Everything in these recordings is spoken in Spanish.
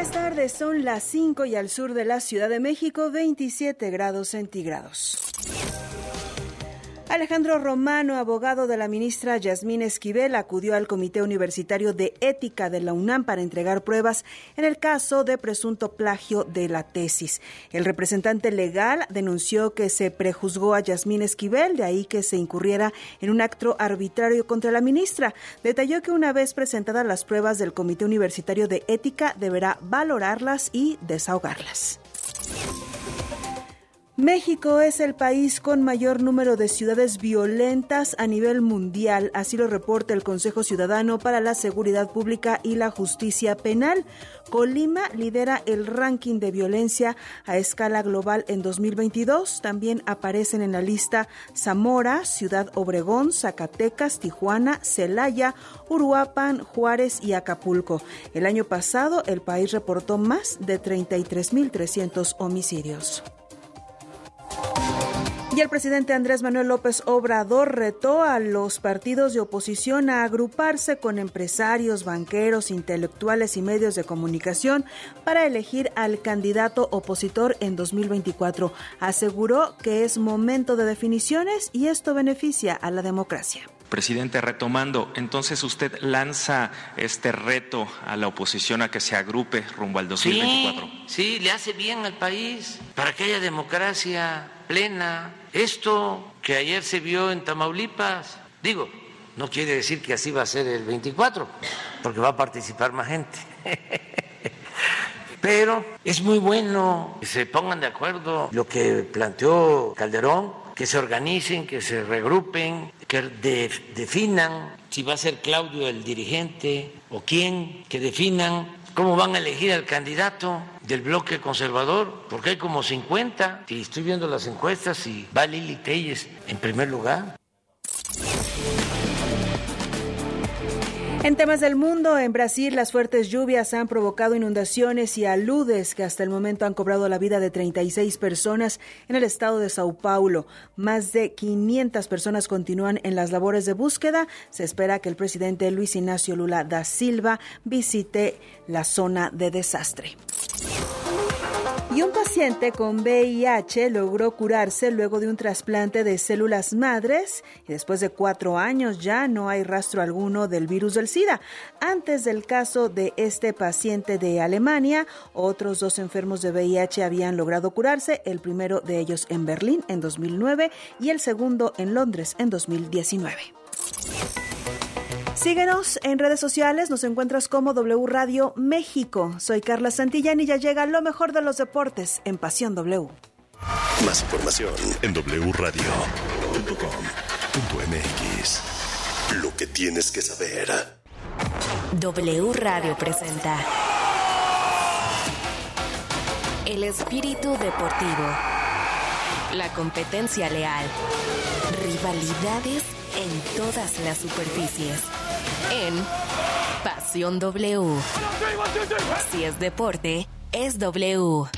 Buenas tardes, son las 5 y al sur de la Ciudad de México 27 grados centígrados. Alejandro Romano, abogado de la ministra Yasmín Esquivel, acudió al Comité Universitario de Ética de la UNAM para entregar pruebas en el caso de presunto plagio de la tesis. El representante legal denunció que se prejuzgó a Yasmín Esquivel, de ahí que se incurriera en un acto arbitrario contra la ministra. Detalló que una vez presentadas las pruebas del Comité Universitario de Ética, deberá valorarlas y desahogarlas. México es el país con mayor número de ciudades violentas a nivel mundial, así lo reporta el Consejo Ciudadano para la Seguridad Pública y la Justicia Penal. Colima lidera el ranking de violencia a escala global en 2022. También aparecen en la lista Zamora, Ciudad Obregón, Zacatecas, Tijuana, Celaya, Uruapan, Juárez y Acapulco. El año pasado el país reportó más de 33.300 homicidios. Y el presidente Andrés Manuel López Obrador retó a los partidos de oposición a agruparse con empresarios, banqueros, intelectuales y medios de comunicación para elegir al candidato opositor en 2024. Aseguró que es momento de definiciones y esto beneficia a la democracia. Presidente, retomando, entonces usted lanza este reto a la oposición a que se agrupe rumbo al 2024. Sí, sí, le hace bien al país para que haya democracia plena. Esto que ayer se vio en Tamaulipas, digo, no quiere decir que así va a ser el 24, porque va a participar más gente. Pero es muy bueno que se pongan de acuerdo lo que planteó Calderón, que se organicen, que se regrupen, que definan si va a ser Claudio el dirigente o quién, que definan cómo van a elegir al candidato del bloque conservador, porque hay como 50, y estoy viendo las encuestas y va Lili Telles en primer lugar. En temas del mundo, en Brasil las fuertes lluvias han provocado inundaciones y aludes que hasta el momento han cobrado la vida de 36 personas en el estado de Sao Paulo. Más de 500 personas continúan en las labores de búsqueda. Se espera que el presidente Luis Ignacio Lula da Silva visite la zona de desastre. Y un paciente con VIH logró curarse luego de un trasplante de células madres y después de cuatro años ya no hay rastro alguno del virus del SIDA. Antes del caso de este paciente de Alemania, otros dos enfermos de VIH habían logrado curarse, el primero de ellos en Berlín en 2009 y el segundo en Londres en 2019. Síguenos en redes sociales, nos encuentras como W Radio México. Soy Carla Santillán y ya llega lo mejor de los deportes en Pasión W. Más información en wradio.com.mx. Lo que tienes que saber. W Radio presenta El espíritu deportivo. La competencia leal. Rivalidades en todas las superficies en Pasión W. Si es deporte, es W.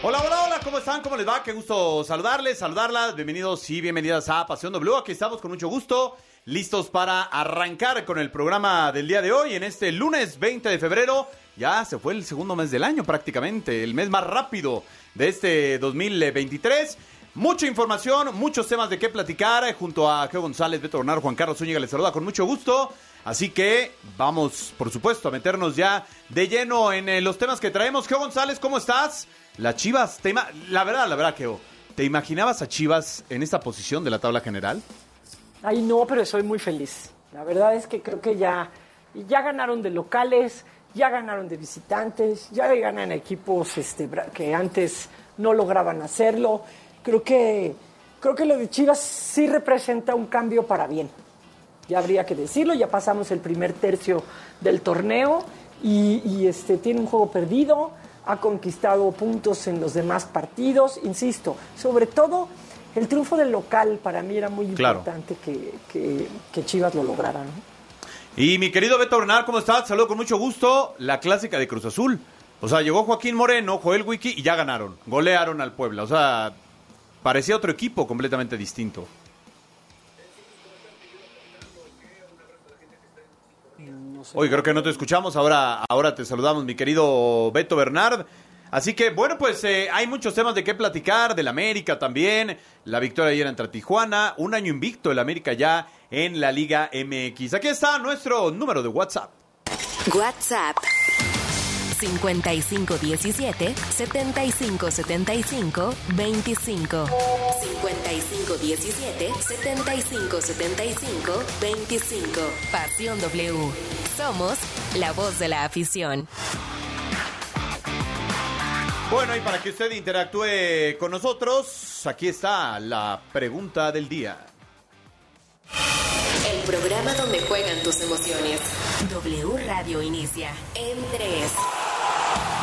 Hola, hola, hola, ¿cómo están? ¿Cómo les va? Qué gusto saludarles, saludarlas. Bienvenidos y bienvenidas a Pasión W. Aquí estamos con mucho gusto, listos para arrancar con el programa del día de hoy en este lunes 20 de febrero. Ya se fue el segundo mes del año prácticamente, el mes más rápido de este 2023. Mucha información, muchos temas de qué platicar. Junto a Geo González, Beto Bernardo, Juan Carlos Zúñiga les saluda con mucho gusto. Así que vamos, por supuesto, a meternos ya de lleno en eh, los temas que traemos. Geo González, ¿cómo estás? Las Chivas, te la verdad, la verdad, Geo, ¿te imaginabas a Chivas en esta posición de la tabla general? Ay, no, pero soy muy feliz. La verdad es que creo que ya, ya ganaron de locales, ya ganaron de visitantes, ya ganan equipos este, que antes no lograban hacerlo creo que, creo que lo de Chivas sí representa un cambio para bien. Ya habría que decirlo, ya pasamos el primer tercio del torneo y, este, tiene un juego perdido, ha conquistado puntos en los demás partidos, insisto, sobre todo el triunfo del local para mí era muy importante que, Chivas lo lograra. Y mi querido Beto Bernal, ¿cómo estás? Saludo con mucho gusto. La clásica de Cruz Azul. O sea, llegó Joaquín Moreno, Joel Wiki y ya ganaron. Golearon al Puebla. O sea, parecía otro equipo completamente distinto. escuchamos. Hoy creo que no te escuchamos, ahora, ahora te saludamos, mi querido Beto Bernard. Así que, bueno, pues eh, hay muchos temas de qué platicar, del América también, la victoria ayer entre Tijuana, un año invicto el América ya en la Liga MX. Aquí está nuestro número de WhatsApp. WhatsApp 5517 7575 25 5517 7575 25 Pasión W. Somos la voz de la afición. Bueno, y para que usted interactúe con nosotros, aquí está la pregunta del día. El programa donde juegan tus emociones. W Radio inicia en 3.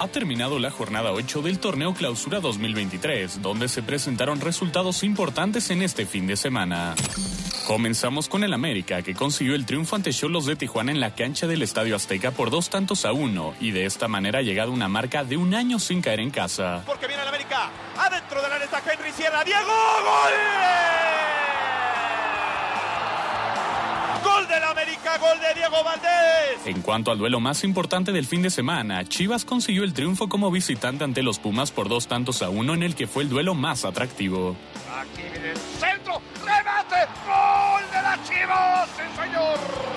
Ha terminado la jornada 8 del torneo Clausura 2023, donde se presentaron resultados importantes en este fin de semana. Comenzamos con el América, que consiguió el triunfo ante Cholos de Tijuana en la cancha del Estadio Azteca por dos tantos a uno, y de esta manera ha llegado una marca de un año sin caer en casa. Porque viene el América, adentro del área está Henry Sierra, Diego, ¡gol! Del América, gol de Diego Valdés! En cuanto al duelo más importante del fin de semana, Chivas consiguió el triunfo como visitante ante los Pumas por dos tantos a uno en el que fue el duelo más atractivo. Aquí viene el centro, remate, gol de las Chivas, sí señor.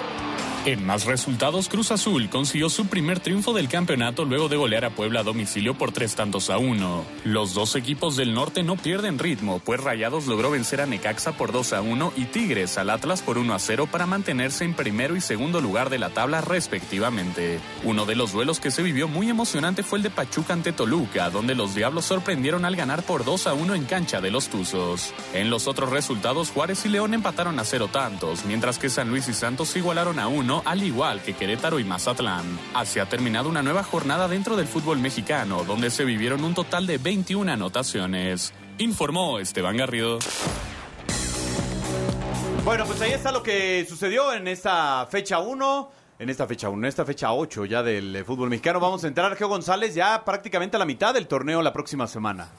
En más resultados, Cruz Azul consiguió su primer triunfo del campeonato luego de golear a Puebla a domicilio por tres tantos a uno. Los dos equipos del norte no pierden ritmo, pues Rayados logró vencer a Necaxa por 2 a 1 y Tigres al Atlas por 1 a 0 para mantenerse en primero y segundo lugar de la tabla respectivamente. Uno de los duelos que se vivió muy emocionante fue el de Pachuca ante Toluca, donde los Diablos sorprendieron al ganar por 2 a 1 en cancha de los Tuzos. En los otros resultados, Juárez y León empataron a cero tantos, mientras que San Luis y Santos igualaron a uno al igual que Querétaro y Mazatlán. Así ha terminado una nueva jornada dentro del fútbol mexicano, donde se vivieron un total de 21 anotaciones. Informó Esteban Garrido. Bueno, pues ahí está lo que sucedió en esta fecha 1. En esta fecha 1, en esta fecha 8 ya del eh, fútbol mexicano. Vamos a entrar, Geo González, ya prácticamente a la mitad del torneo la próxima semana.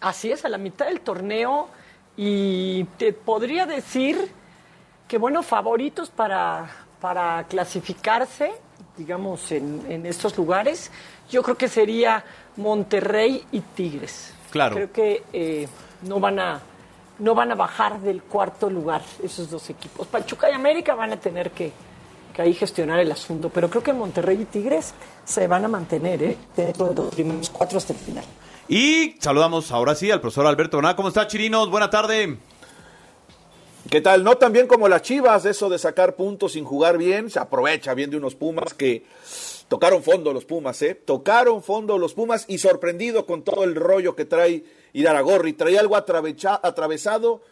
Así es, a la mitad del torneo y te podría decir que, bueno, favoritos para, para clasificarse, digamos, en, en estos lugares, yo creo que sería Monterrey y Tigres. Claro. Creo que eh, no van a no van a bajar del cuarto lugar esos dos equipos. Pachuca y América van a tener que, que ahí gestionar el asunto, pero creo que Monterrey y Tigres se van a mantener ¿eh? dentro de los primeros cuatro hasta el final. Y saludamos ahora sí al profesor Alberto Boná. ¿Cómo está, Chirinos? Buena tarde. ¿Qué tal? No tan bien como las Chivas, eso de sacar puntos sin jugar bien, se aprovecha bien de unos Pumas que tocaron fondo los Pumas, ¿eh? Tocaron fondo los Pumas y sorprendido con todo el rollo que trae Iraragorri. Trae algo atravesado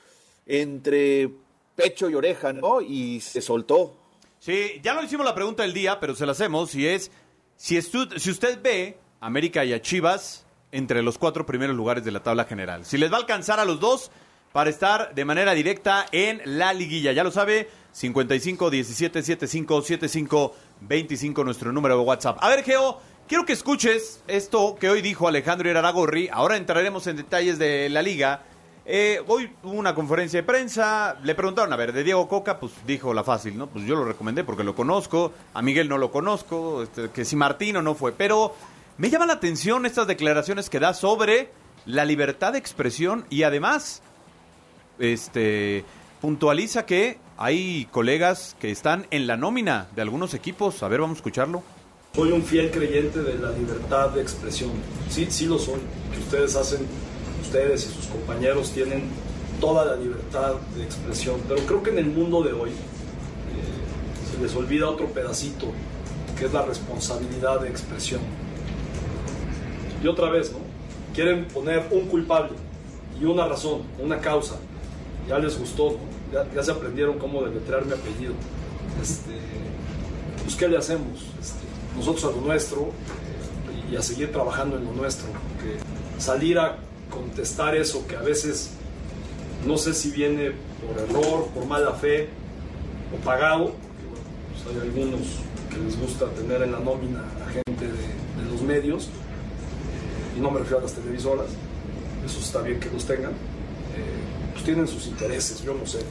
entre pecho y oreja, ¿no? Y se soltó. Sí, ya no hicimos la pregunta del día, pero se la hacemos. Y es, si, estu- si usted ve América y a Chivas entre los cuatro primeros lugares de la tabla general, si les va a alcanzar a los dos para estar de manera directa en la liguilla. Ya lo sabe, 55 17 75 75 25 nuestro número de WhatsApp. A ver, Geo, quiero que escuches esto que hoy dijo Alejandro Iraragorri. Ahora entraremos en detalles de la liga. Eh, hoy hubo una conferencia de prensa, le preguntaron, a ver, de Diego Coca, pues dijo la fácil, ¿no? Pues yo lo recomendé porque lo conozco, a Miguel no lo conozco, este, que si Martino no fue, pero me llama la atención estas declaraciones que da sobre la libertad de expresión y además este puntualiza que hay colegas que están en la nómina de algunos equipos. A ver, vamos a escucharlo. Soy un fiel creyente de la libertad de expresión. Sí, sí lo soy. Que ustedes hacen, ustedes y sus compañeros tienen toda la libertad de expresión. Pero creo que en el mundo de hoy eh, se les olvida otro pedacito, que es la responsabilidad de expresión. Y otra vez, ¿no? Quieren poner un culpable y una razón, una causa. Ya les gustó, ya, ya se aprendieron cómo deletrear mi apellido. Este, pues, ¿qué le hacemos? Este, nosotros a lo nuestro y a seguir trabajando en lo nuestro. Porque salir a contestar eso que a veces no sé si viene por error, por mala fe o pagado, porque bueno, pues hay algunos que les gusta tener en la nómina a gente de, de los medios, eh, y no me refiero a las televisoras, eso está bien que los tengan, pues tienen sus intereses, yo no sé.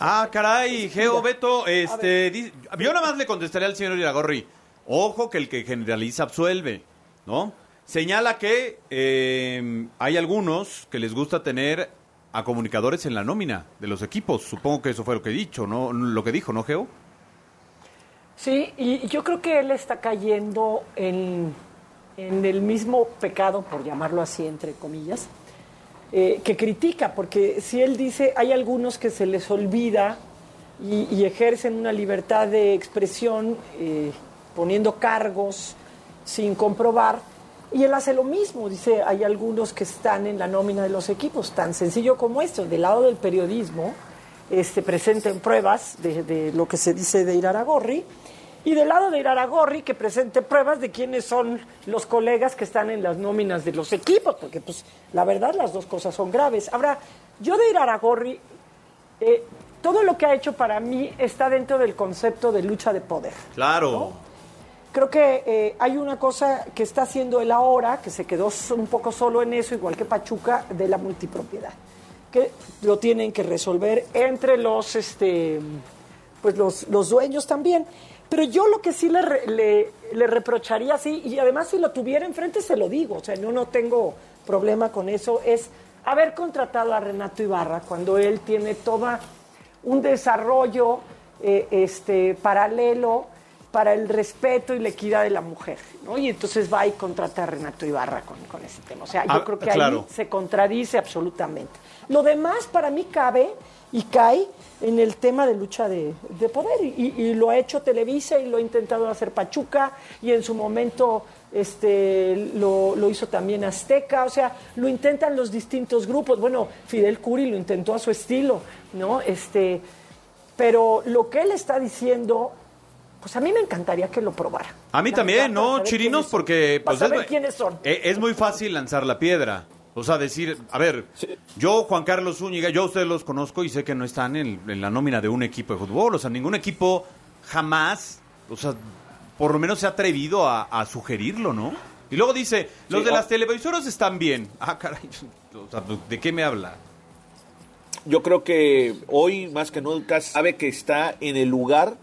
Ah, caray, Geo Beto, este, di- yo nada más le contestaré al señor Iragorri, ojo que el que generaliza absuelve, ¿no? Señala que eh, hay algunos que les gusta tener a comunicadores en la nómina de los equipos, supongo que eso fue lo que he dicho, ¿no? Lo que dijo, ¿no, Geo? Sí, y yo creo que él está cayendo en, en el mismo pecado, por llamarlo así, entre comillas, eh, que critica, porque si él dice, hay algunos que se les olvida y, ejercen una libertad de expresión eh, poniendo cargos sin comprobar, y él hace lo mismo, dice, hay algunos que están en la nómina de los equipos, tan sencillo como esto, del lado del periodismo, este, presenten pruebas de, de lo que se dice de Iraragorri, y del lado de Iraragorri que presente pruebas de quiénes son los colegas que están en las nóminas de los equipos, porque pues la verdad las dos cosas son graves. Ahora, yo de Iraragorri, eh, todo lo que ha hecho para mí está dentro del concepto de lucha de poder. Claro. Creo que eh, hay una cosa que está haciendo él ahora, que se quedó un poco solo en eso, igual que Pachuca, de la multipropiedad, que lo tienen que resolver entre los, este, pues los, los dueños también. Pero yo lo que sí le, re- le, le reprocharía, sí, y además si lo tuviera enfrente se lo digo, o sea, no, no tengo problema con eso, es haber contratado a Renato Ibarra cuando él tiene toda un desarrollo eh, este, paralelo para el respeto y la equidad de la mujer, ¿no? Y entonces va y contrata a Renato Ibarra con, con ese tema. O sea, yo Ah, creo que claro. ahí se contradice absolutamente. Lo demás para mí cabe y cae en el tema de lucha de, de poder y, y lo ha hecho Televisa y lo ha intentado hacer Pachuca y en su momento este, lo, lo hizo también Azteca, o sea, lo intentan los distintos grupos. Bueno, Fidel Curi lo intentó a su estilo, ¿no? Este, pero lo que él está diciendo, pues a mí me encantaría que lo probara. A mí también, para ¿no, Chirinos? Porque Para pues, es, saber muy- quiénes son. eh, es muy fácil lanzar la piedra. O sea, decir, a ver, yo, Juan Carlos Zúñiga, yo a ustedes los conozco y sé que no están en, en la nómina de un equipo de fútbol. O sea, ningún equipo jamás, o sea, por lo menos se ha atrevido a, a sugerirlo, ¿no? Y luego dice, los Sí, de ah. las televisoras están bien. Ah, caray, o sea, ¿de qué me habla? Yo creo que hoy más que nunca sabe que está en el lugar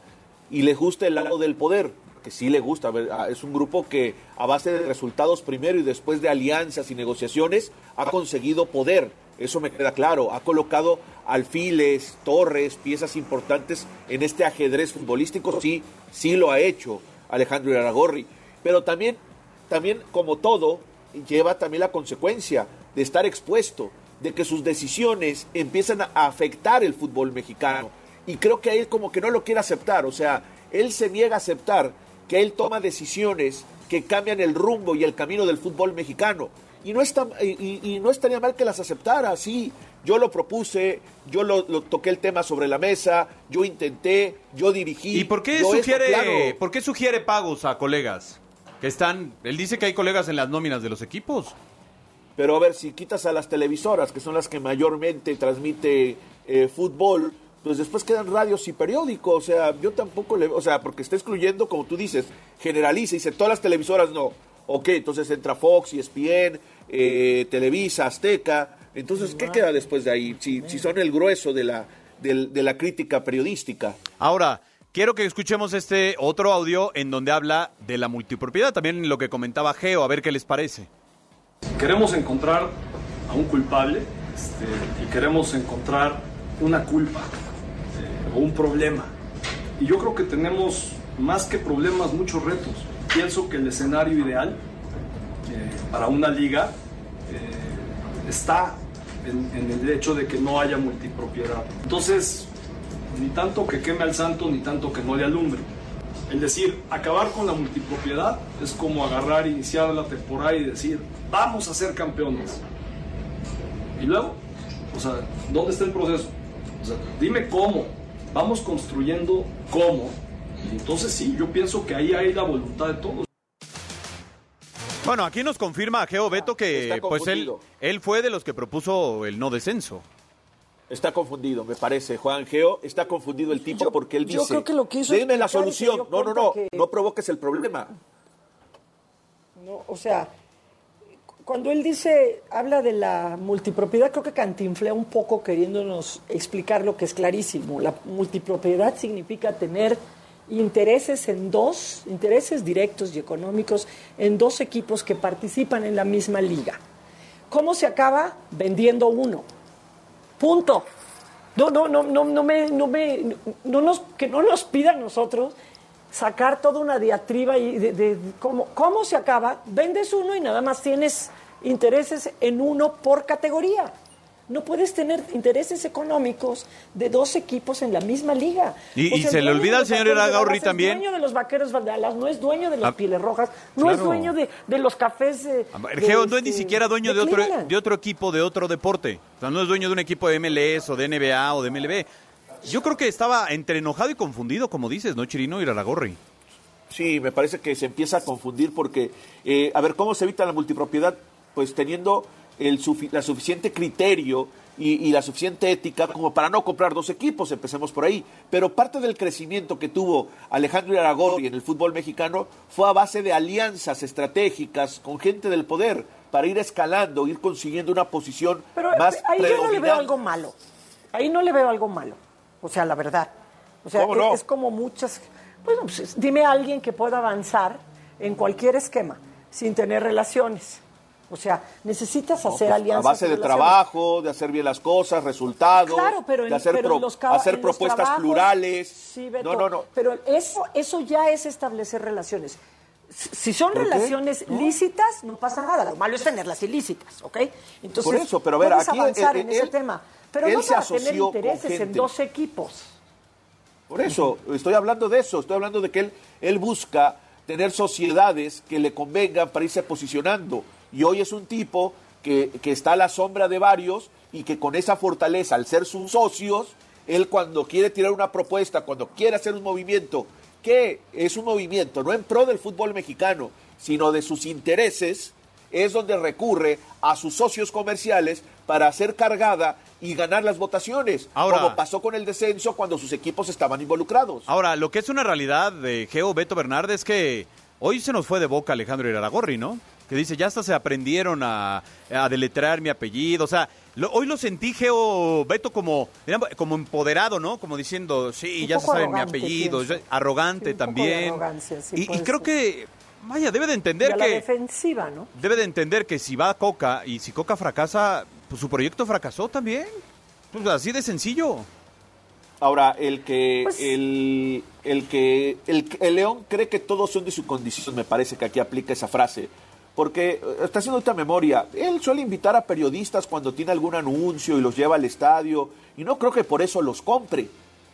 y le gusta el lado del poder, que sí le gusta. Es un grupo que a base de resultados primero y después de alianzas y negociaciones ha conseguido poder. Eso me queda claro. Ha colocado alfiles, torres, piezas importantes en este ajedrez futbolístico. Sí, sí lo ha hecho Alejandro Iraragorri. Pero también, también como todo, lleva también la consecuencia de estar expuesto, de que sus decisiones empiezan a afectar el fútbol mexicano. Y creo que él como que no lo quiere aceptar. O sea, él se niega a aceptar que él toma decisiones que cambian el rumbo y el camino del fútbol mexicano. Y no, está, y, no estaría mal que las aceptara, sí. Yo lo propuse, yo lo, lo toqué el tema sobre la mesa, yo intenté, yo dirigí. ¿Y por qué esto, sugiere, claro. por qué sugiere pagos a colegas? Que están, él dice que hay colegas en las nóminas de los equipos. Pero a ver, si quitas a las televisoras, que son las que mayormente transmite eh, fútbol, pues después quedan radios y periódicos. O sea, yo tampoco le. O sea, porque está excluyendo, como tú dices, generaliza y dice todas las televisoras no. Ok, entonces entra Fox, ESPN, eh, Televisa, Azteca. Entonces, ¿qué queda después de ahí? Si, si son el grueso de la, del- de la crítica periodística. Ahora, quiero que escuchemos este otro audio en donde habla de la multipropiedad, también lo que comentaba Geo, a ver qué les parece. Queremos encontrar a un culpable este, y queremos encontrar una culpa o un problema. Y yo creo que tenemos más que problemas, muchos retos. Pienso que el escenario ideal eh, para una liga eh, está en, el hecho de que no haya multipropiedad. Entonces, ni tanto que queme al santo, ni tanto que no le alumbre. Es decir, acabar con la multipropiedad es como agarrar, iniciar la temporada y decir, vamos a ser campeones. Y luego, o sea, ¿dónde está el proceso? O sea, dime cómo. Vamos construyendo cómo. Entonces sí, yo pienso que ahí hay la voluntad de todos. Bueno, aquí nos confirma Geo Beto que pues él, él fue de los que propuso el no descenso. Está confundido, me parece. Juan Geo está confundido el tipo porque él yo dice. creo que lo que hizo la solución. No, no, no. que- No provoques el problema. ¿no? O sea, cuando él dice, habla de la multipropiedad, creo que cantinflea un poco queriéndonos explicar lo que es clarísimo. La multipropiedad significa tener intereses en dos, intereses directos y económicos en dos equipos que participan en la misma liga. ¿Cómo se acaba? Vendiendo uno. Punto. No, no, no, no, no me, no me, no nos, que no nos pidan nosotros sacar toda una diatriba y de, de- de cómo, cómo se acaba. Vendes uno y nada más tienes intereses en uno por categoría. No puedes tener intereses económicos de dos equipos en la misma liga. Y- sea, se le olvida al señor Iragorri Dallas también. Es dueño de los vaqueros Dallas, no es dueño de las Ah, pieles rojas, no es dueño de, de los cafés de. El de Geo no es ni este, siquiera dueño de, otro, Cleveland. de otro equipo, de otro deporte. O sea, no es dueño de un equipo de MLS o de NBA o de MLB. Yo creo que estaba entre enojado y confundido, como dices, ¿no, Chirino? Iraragorri. Sí, me parece que se empieza a confundir porque, eh, a ver, ¿cómo se evita la multipropiedad? Pues teniendo el sufi- la suficiente criterio y, y la suficiente ética como para no comprar dos equipos, empecemos por ahí. Pero parte del crecimiento que tuvo Alejandro Iraragorri en el fútbol mexicano fue a base de alianzas estratégicas con gente del poder para ir escalando, ir consiguiendo una posición Pero más ahí yo no le veo algo malo. Ahí no le veo algo malo. O sea, la verdad. O sea, ¿Cómo es, no? es como muchas. Bueno, pues es- dime a alguien que pueda avanzar en cualquier esquema sin tener relaciones. O sea, necesitas hacer Pues, alianzas. a base de trabajo, de hacer bien las cosas, resultados, Claro, pero en, de hacer, pero pro- en los ca- hacer en los propuestas trabajos- plurales. Sí, Beto, no, no, no. Pero eso, eso ya es establecer relaciones. Si son relaciones lícitas, no pasa nada. Lo malo es tenerlas ilícitas, ¿ok? Entonces, Por eso, pero a ver, puedes aquí, avanzar eh, en eh, ese él- tema. Pero él no se para tener intereses en dos equipos. Por eso, estoy hablando de eso, estoy hablando de que él, él busca tener sociedades que le convengan para irse posicionando. Y hoy es un tipo que, que está a la sombra de varios y que con esa fortaleza, al ser sus socios, él cuando quiere tirar una propuesta, cuando quiere hacer un movimiento, que es un movimiento no en pro del fútbol mexicano, sino de sus intereses, es donde recurre a sus socios comerciales para hacer cargada y ganar las votaciones, Ahora- como pasó con el descenso cuando sus equipos estaban involucrados. Ahora, lo que es una realidad de Geo Beto Bernard es que hoy se nos fue de boca Alejandro Iraragorri, ¿no? Que dice, ya hasta se aprendieron a, a deletrear mi apellido. O sea, lo- hoy lo sentí, Geo Beto, como, como empoderado, ¿no? Como diciendo, sí, Un ya se saben mi apellido. Arrogante Sí, un poco de también. arrogancia, sí, y, y creo ser. que, vaya, debe de Y entender a la que... defensiva, ¿no? Debe de entender que si va a Coca y si Coca fracasa, pues su proyecto fracasó también. Pues así de sencillo. Ahora, el que, Pues- el, el que, el, el León cree que todos son de su condición, me parece que aquí aplica esa frase. Porque eh, está haciendo esta memoria. Él suele invitar a periodistas cuando tiene algún anuncio y los lleva al estadio. Y no creo que por eso los compre.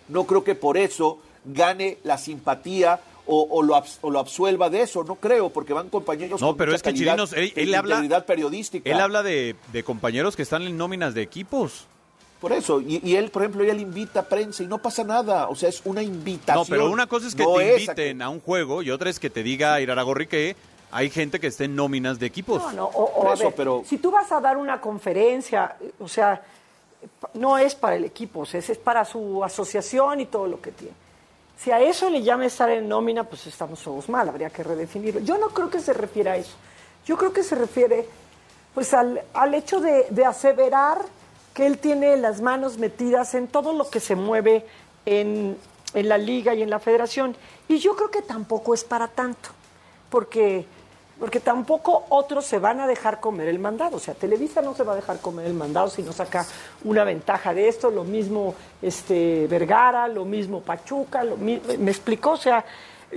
No creo que por eso gane la simpatía o, o lo, abs- o lo absuelva de eso. No creo, porque van compañeros No, con pero mucha es que calidad Chirinos, él- e él habla- periodística. Él habla de, de compañeros que están en nóminas de equipos. Por eso, y, y él, por ejemplo, él invita a prensa y no pasa nada, o sea, es una invitación. No, pero una cosa es que No te inviten a un juego y otra es que te diga Iraragorri que hay gente que esté en nóminas de equipos. No, no, o, o Por a eso, ver, pero- si tú vas a dar una conferencia, eh, o sea, no es para el equipo, o sea, es para su asociación y todo lo que tiene. Si a eso le llama estar en nómina, pues estamos todos mal, habría que redefinirlo. Yo no creo que se refiera a eso. Yo creo que se refiere pues al, al hecho de, de aseverar que él tiene las manos metidas en todo lo que se mueve en, en la liga y en la federación. Y yo creo que tampoco es para tanto, porque, porque tampoco otros se van a dejar comer el mandado. O sea, Televisa no se va a dejar comer el mandado si no saca una ventaja de esto, lo mismo este, Vergara, lo mismo Pachuca, lo mi- me explicó, o sea,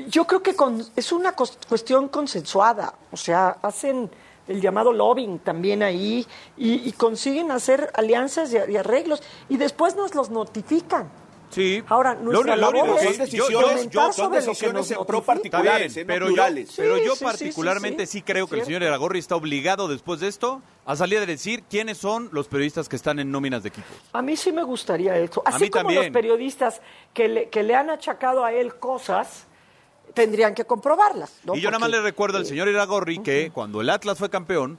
yo creo que con- es una cuestión consensuada, o sea, hacen el llamado lobbying también ahí y, y consiguen hacer alianzas y arreglos y después nos los notifican. Sí. Ahora, nuestra lo labor es yo- decisiones, yo- yo- son sobre lo que decisiones nos en pro particulares, bien, no pero yo, plurales. pero Sí, yo sí, sí, particularmente sí, sí, sí. creo que el señor Iragorri está obligado después de esto a salir a decir quiénes son los periodistas que están en nóminas de equipos. A mí sí me gustaría eso. A Así mí como también. los periodistas que le, que le han achacado a él cosas, tendrían que comprobarlas. ¿no? Y yo nada más le recuerdo al eh, señor Iragorri que cuando el Atlas fue campeón,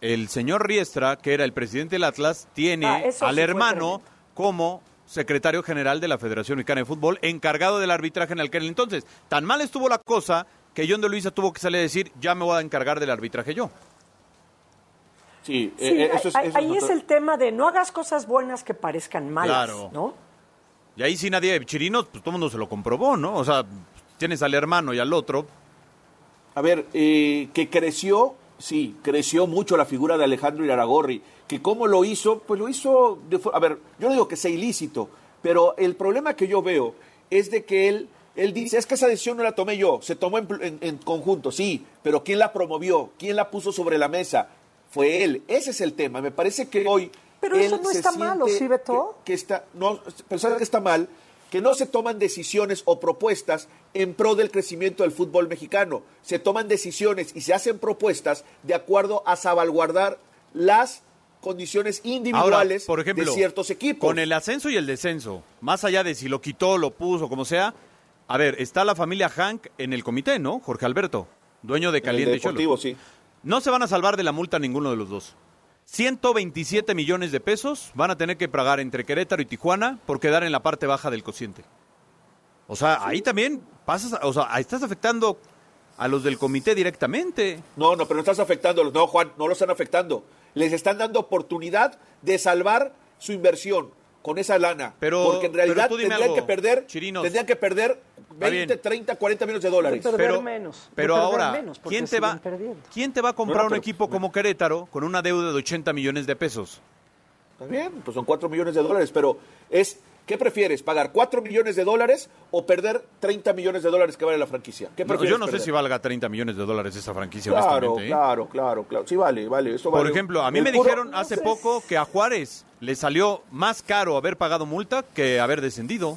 el señor Riestra, que era el presidente del Atlas, tiene Ah, al sí hermano como secretario general de la Federación Mexicana de Fútbol, encargado del arbitraje en aquel entonces. Tan mal estuvo la cosa que John de Luisa tuvo que salir a decir, ya me voy a encargar del arbitraje yo. Sí, Sí, eh, eh, eso es, ahí eso ahí es el tema de no hagas cosas buenas que parezcan malas, Claro. ¿no? Y ahí sí nadie, Chirinos, pues todo el mundo se lo comprobó, ¿no? O sea, tienes al hermano y al otro. A ver, eh, que creció, sí, creció mucho la figura de Alejandro Iraragorri. Que cómo lo hizo, pues lo hizo, de a ver, yo no digo que sea ilícito, pero el problema que yo veo es de que él, él dice, es que esa decisión no la tomé yo, se tomó en, pl- en- en conjunto, sí, pero ¿quién la promovió? ¿Quién la puso sobre la mesa? Fue él, ese es el tema. Me parece que hoy... Pero él eso no se está malo, ¿sí, Beto? Que, que está, no, pensar que está mal, que no se toman decisiones o propuestas en pro del crecimiento del fútbol mexicano. Se toman decisiones y se hacen propuestas de acuerdo a salvaguardar las condiciones individuales Ahora, por ejemplo, de ciertos equipos. Con el ascenso y el descenso, más allá de si lo quitó, lo puso, como sea, a ver, está la familia Hank en el comité, ¿no? Jorge Alberto, dueño de En el Caliente sí. No se van a salvar de la multa ninguno de los dos. 127 millones de pesos van a tener que pagar entre Querétaro y Tijuana por quedar en la parte baja del cociente. O sea, ahí también pasas, o sea, estás afectando a los del comité directamente. No, no, pero no estás afectándolos. No, Juan, no lo están afectando. Les están dando oportunidad de salvar su inversión con esa lana. Pero- Porque en realidad pero tendrían algo, que perder, tendrían que perder Está 20, bien. 30, 40 millones de dólares. De perder menos, Pero ahora, menos, porque ¿quién, te va. ¿quién te va a comprar No, no, un pero- equipo como Querétaro con una deuda de 80 millones de pesos? Está bien, pues son 4 millones de dólares, pero es, ¿qué prefieres? ¿Pagar 4 millones de dólares o perder 30 millones de dólares que vale la franquicia? ¿Qué No, yo no sé si valga 30 millones de dólares esa franquicia, Claro, honestamente. ¿eh? claro, claro, claro. Sí vale, vale. Eso Por vale. ejemplo, a mí El me puro- dijeron no hace sé. poco que a Juárez le salió más caro haber pagado multa que haber descendido.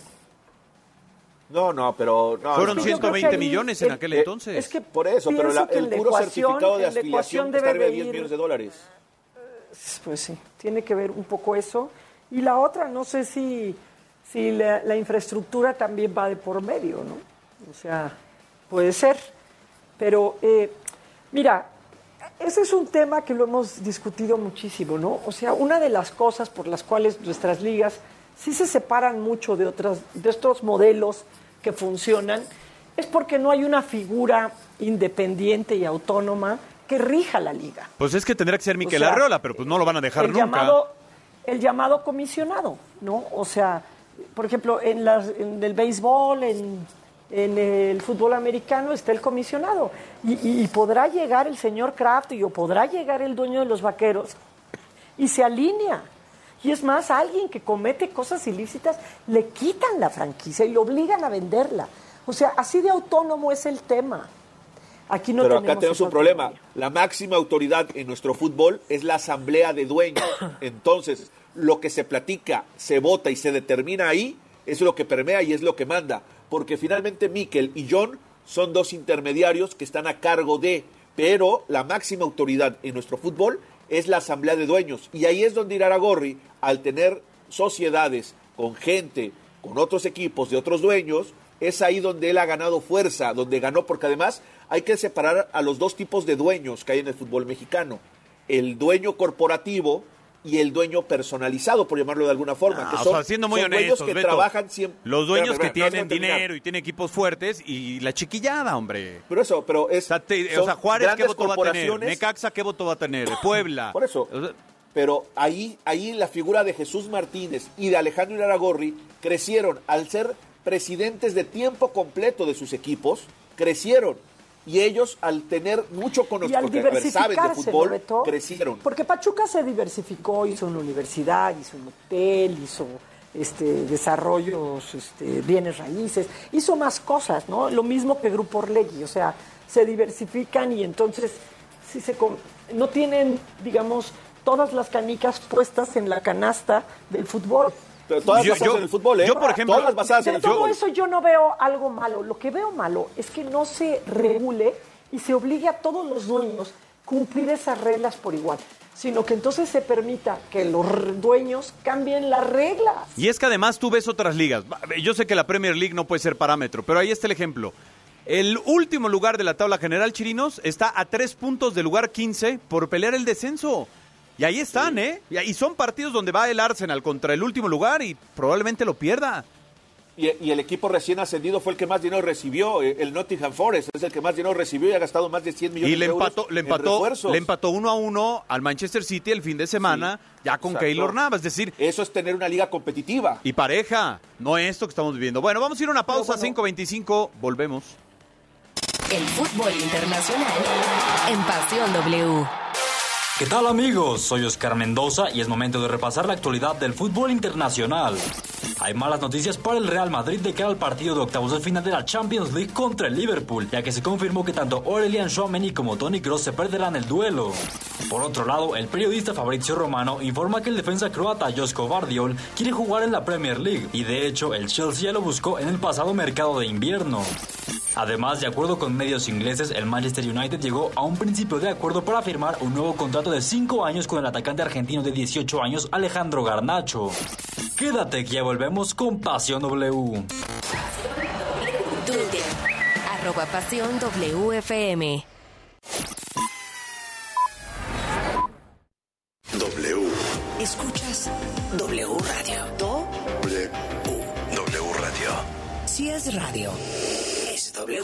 No, no, pero... No, Fueron no, yo creo que 120 ahí millones en el- aquel eh, entonces. Es que Por eso, pero la- el puro ecuación- certificado de afiliación está debe arriba de de 10 ir- millones de dólares. Pues sí, tiene que ver un poco eso. Y la otra, no sé si, si la, la infraestructura también va de por medio, ¿no? O sea, puede ser. Pero, eh, mira, ese es un tema que lo hemos discutido muchísimo, ¿no? O sea, una de las cosas por las cuales nuestras ligas sí se separan mucho de, otras, de estos modelos que funcionan es porque no hay una figura independiente y autónoma que rija la liga. Pues es que tendría que ser Miquel sea, Arreola, pero pues no lo van a dejar el nunca. Llamado, el llamado comisionado, ¿no? O sea, por ejemplo, en, las, en el béisbol, en, en el fútbol americano está el comisionado. Y, y- y podrá llegar el señor Kraft y o podrá llegar el dueño de los vaqueros y se alinea. Y es más, a alguien que comete cosas ilícitas le quitan la franquicia y le obligan a venderla. O sea, así de autónomo es el tema. Aquí no Pero tenemos acá tenemos un problema. La máxima autoridad en nuestro fútbol es la asamblea de dueños. Entonces, lo que se platica, se vota y se determina ahí es lo que permea y es lo que manda. Porque finalmente Miquel y John son dos intermediarios que están a cargo de, pero la máxima autoridad en nuestro fútbol es la asamblea de dueños. Y ahí es donde Iraragorri, al tener sociedades con gente, con otros equipos de otros dueños, es ahí donde él ha ganado fuerza, donde ganó, porque además hay que separar a los dos tipos de dueños que hay en el fútbol mexicano. El dueño corporativo y el dueño personalizado, por llamarlo de alguna forma. Ah, que o son, sea, siendo muy son dueños que Beto, trabajan siempre. Los dueños que tienen dinero y tienen equipos fuertes y la chiquillada, hombre. Pero eso, pero es. O sea, te- o sea, Juárez, ¿qué voto va a tener? Necaxa, ¿qué voto va a tener? Puebla. Por eso. O Pero ahí, ahí la figura de Jesús Martínez y de Alejandro Iraragorri crecieron al ser presidentes de tiempo completo de sus equipos, crecieron. Y ellos, al tener mucho conocimiento, porque, a ver, saben de fútbol, crecieron. Porque Pachuca se diversificó, hizo una universidad, hizo un hotel, hizo este, desarrollos, este, bienes raíces, hizo más cosas, ¿no? Lo mismo que Grupo Orlegui, o sea, se diversifican y entonces sí se no tienen, digamos, todas las canicas puestas en la canasta del fútbol. Pero todas Yo- basadas yo- en el fútbol, ¿eh? yo, por ejemplo- Todas basadas en De el todo fútbol. eso yo no veo algo malo. Lo que veo malo es que no se regule y se obligue a todos los dueños cumplir esas reglas por igual, sino que entonces se permita que los dueños cambien las reglas. Y es que además tú ves otras ligas. Yo sé que la Premier League no puede ser parámetro, pero ahí está el ejemplo. El último lugar de la tabla general, Chirinos, está a tres puntos del lugar 15 por pelear el descenso. Y ahí están, ¿eh? Y son partidos donde va el Arsenal contra el último lugar y probablemente lo pierda. Y, y el equipo recién ascendido fue el que más dinero recibió. eh, El Nottingham Forest es el que más dinero recibió y ha gastado más de 100 millones Y le de euros empató, le en empató, le empató uno a uno al Manchester City el fin de semana, ya con Exacto. Keylor Navas. Es decir, Eso es tener una liga competitiva. y pareja, no esto que estamos viviendo. Bueno, vamos a ir a una pausa, 5.25, volvemos. El fútbol internacional en Pasión W. ¿Qué tal amigos? Soy Oscar Mendoza y es momento de repasar la actualidad del fútbol internacional. Hay malas noticias para el Real Madrid de cara al partido de octavos de final de la Champions League contra el Liverpool, ya que se confirmó que tanto Aurelian Tchouameni como Toni Kroos se perderán el duelo. Por otro lado, el periodista Fabrizio Romano informa que el defensa croata Josko Vardiol quiere jugar en la Premier League y de hecho el Chelsea lo buscó en el pasado mercado de invierno. Además, de acuerdo con medios ingleses, el Manchester United llegó a un principio de acuerdo para firmar un nuevo contrato de 5 años con el atacante argentino de 18 años, Alejandro Garnacho. Quédate que ya volvemos con Pasión W. Twitter, arroba Pasión WFM. W. Escuchas W Radio. Do W. W Radio. si es radio. Es W.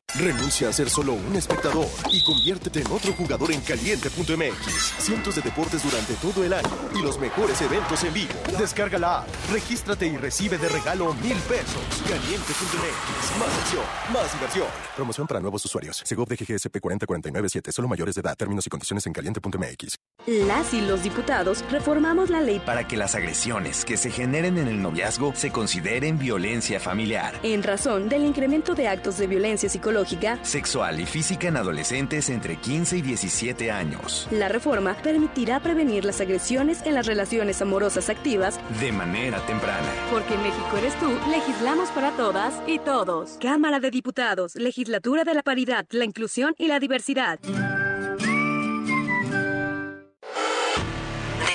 Renuncia a ser solo un espectador y conviértete en otro jugador en caliente.mx. Cientos de deportes durante todo el año y los mejores eventos en vivo. Descarga la app, regístrate y recibe de regalo mil pesos. Caliente.mx. Más acción, más diversión. Promoción para nuevos usuarios. Segov de GGSP 40497. Solo mayores de edad. Términos y condiciones en caliente.mx. Las y los diputados reformamos la ley para que las agresiones que se generen en el noviazgo se consideren violencia familiar, en razón del incremento de actos de violencia psicológica. Sexual y física en adolescentes entre 15 y 17 años. La reforma permitirá prevenir las agresiones en las relaciones amorosas activas De manera temprana. Porque en México eres tú, legislamos para todas y todos. Cámara de Diputados, Legislatura de la Paridad, la Inclusión y la Diversidad. De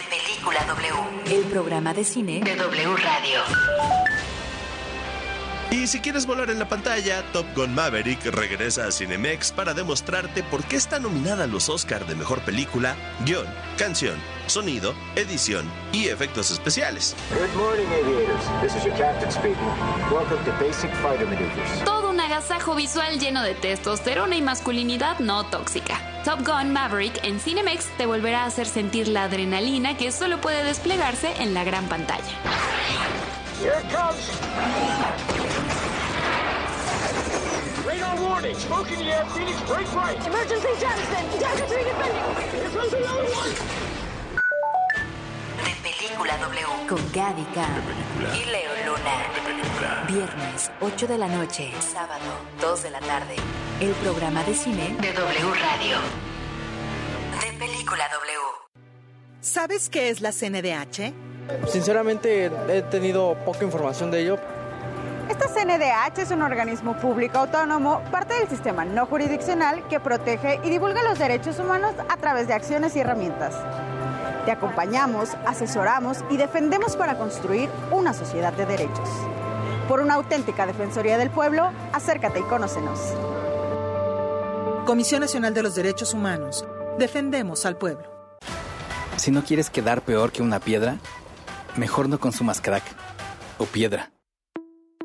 Película W. El programa de cine De W Radio. Y si quieres volar en la pantalla, Top Gun Maverick regresa a Cinemex para demostrarte por qué está nominada a los Oscar de Mejor Película, Guión, Canción, Sonido, Edición y Efectos Especiales. Good morning, aviators. This is your captain speaking. Welcome to Basic Fighter Maneuvers. Todo un agasajo visual lleno de testosterona y masculinidad no tóxica. Top Gun Maverick en Cinemex te volverá a hacer sentir la adrenalina que solo puede desplegarse en la gran pantalla. Here comes. Warning. Smoke in the air. Phoenix, break right. Emergency jettison. Delta 3 defending. Here comes another one. De Película W. con Gaby Cam. Y Leo Luna. Viernes, 8 de la noche. Sábado, 2 de la tarde. El programa de cine De W Radio. De Película W. ¿Sabes qué es la CNDH? Sinceramente he tenido poca información de ello. Esta CNDH es un organismo público autónomo, parte del sistema no jurisdiccional que protege y divulga los derechos humanos a través de acciones y herramientas. Te acompañamos, asesoramos y defendemos para construir una sociedad de derechos. Por una auténtica Defensoría del Pueblo, acércate y conócenos. Comisión Nacional de los Derechos Humanos. Defendemos al pueblo. Si no quieres quedar peor que una piedra, mejor no consumas crack o piedra.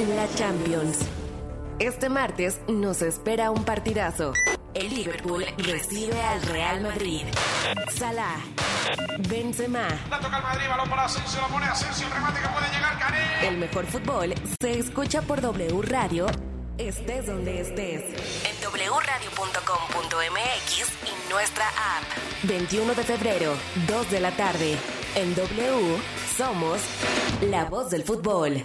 la Champions. Este martes nos espera un partidazo. El Liverpool recibe al Real Madrid. Salah, Benzema. La toca el Madrid, balón para Asensio, la pone Asensio, el remate que puede llegar, Karim. El mejor fútbol se escucha por W Radio, estés donde estés. En wradio.com.mx y nuestra app. 21 de febrero, 2 de la tarde. En W somos la voz del fútbol.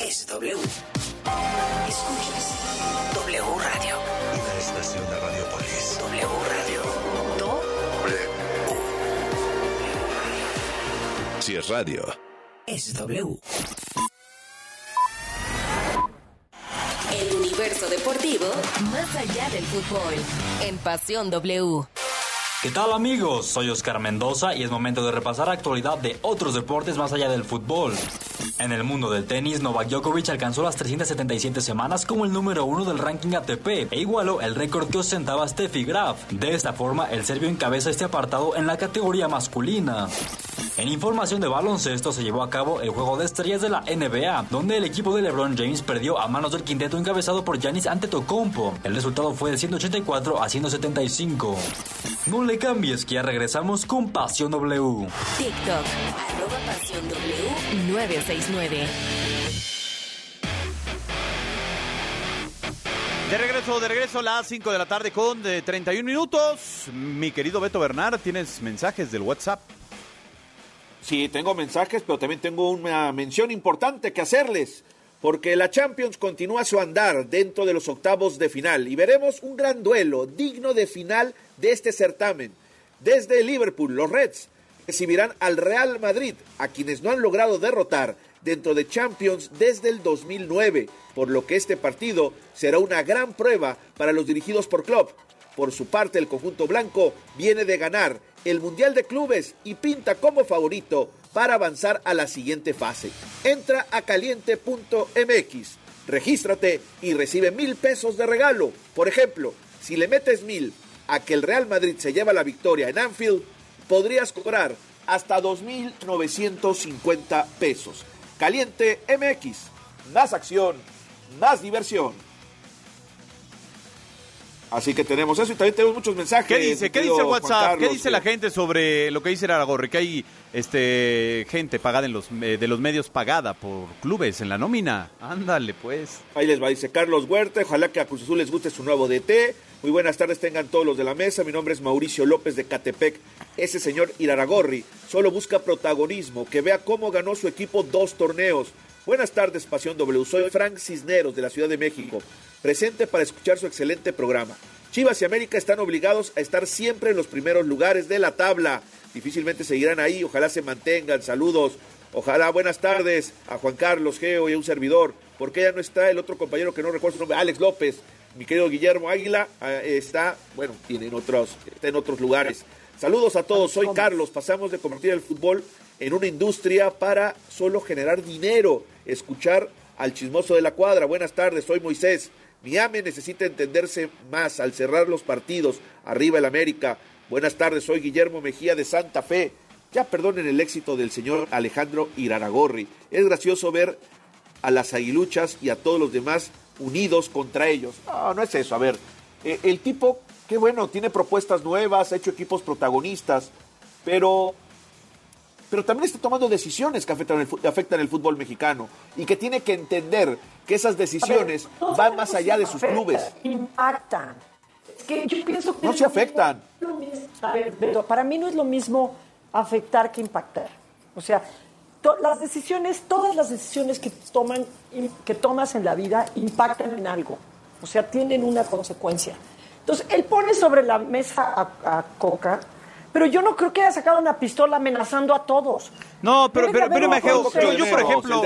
W. Escuchas W Radio. Una estación de Radiopolis. W Radio. Do W. Si es radio. es W. El universo deportivo más allá del fútbol. En Pasión W. ¿Qué tal amigos? Soy Oscar Mendoza y es momento de repasar la actualidad de otros deportes más allá del fútbol. En el mundo del tenis, Novak Djokovic alcanzó las 377 semanas como el número uno del ranking ATP e igualó el récord que ostentaba Steffi Graf. De esta forma, el serbio encabeza este apartado en la categoría masculina. En información de baloncesto se llevó a cabo el juego de estrellas de la NBA, donde el equipo de LeBron James perdió a manos del quinteto encabezado por Giannis Antetokounmpo. El resultado fue de 184 a 175. No le cambies que ya regresamos con Pasión W. TikTok, arroba Pasión W 969. De regreso, de regreso a las 5 de la tarde con de 31 minutos. Mi querido Beto Bernard, ¿tienes mensajes del WhatsApp? Sí, tengo mensajes, pero también tengo una mención importante que hacerles, porque la Champions continúa su andar dentro de los octavos de final y veremos un gran duelo digno de final de este certamen. Desde Liverpool, los Reds recibirán al Real Madrid, a quienes no han logrado derrotar dentro de Champions desde el 2009, por lo que este partido será una gran prueba para los dirigidos por Klopp. Por su parte, el conjunto blanco viene de ganar el Mundial de Clubes y pinta como favorito para avanzar a la siguiente fase. Entra a caliente.mx, regístrate y recibe mil pesos de regalo. Por ejemplo, si le metes mil a que el Real Madrid se lleva la victoria en Anfield, podrías cobrar hasta 2.950 pesos. Caliente MX, más acción, más diversión. Así que tenemos eso y también tenemos muchos mensajes. ¿Qué dice? ¿Qué dice el WhatsApp? ¿Qué dice la gente sobre lo que dice Aragorri? Que hay este, gente pagada en los, eh, de los medios pagada por clubes en la nómina. Ándale, pues. Ahí les va, dice Carlos Huerta. Ojalá que a Cruz Azul les guste su nuevo DT. Muy buenas tardes, tengan todos los de la mesa. Mi nombre es Mauricio López de Catepec. Ese señor Iraragorri solo busca protagonismo, que vea cómo ganó su equipo dos torneos. Buenas tardes, Pasión W. Soy Frank Cisneros de la Ciudad de México, presente para escuchar su excelente programa. Chivas y América están obligados a estar siempre en los primeros lugares de la tabla. Difícilmente seguirán ahí, ojalá se mantengan. Saludos. Ojalá, buenas tardes a Juan Carlos Geo y a un servidor. porque ya no está el otro compañero que no recuerdo su nombre? Alex López. Mi querido Guillermo Águila eh, está, bueno, tiene en otros, está en otros lugares. Saludos a todos, soy Carlos. Pasamos de convertir el fútbol en una industria para solo generar dinero. Escuchar al chismoso de la cuadra. Buenas tardes, soy Moisés. Miami necesita entenderse más al cerrar los partidos. Arriba el América. Buenas tardes, soy Guillermo Mejía de Santa Fe. Ya perdonen el éxito del señor Alejandro Iraragorri. Es gracioso ver a las aguiluchas y a todos los demás unidos contra ellos. No, no es eso. A ver, eh, el tipo, qué bueno, tiene propuestas nuevas, ha hecho equipos protagonistas, pero, pero también está tomando decisiones que afectan el, fu- afectan el fútbol mexicano y que tiene que entender que esas decisiones van más allá de sus clubes. Impactan. Es que yo pienso que No se afectan. mismo- ver, para mí no es lo mismo afectar que impactar. O sea, las decisiones, todas las decisiones que toman, que tomas en la vida impactan en algo. O sea, tienen una consecuencia. Entonces, él pone sobre la mesa a, a Coca Pero yo no creo que haya sacado una pistola amenazando a todos. No, pero, pero, pero consenso. yo, yo, por ejemplo,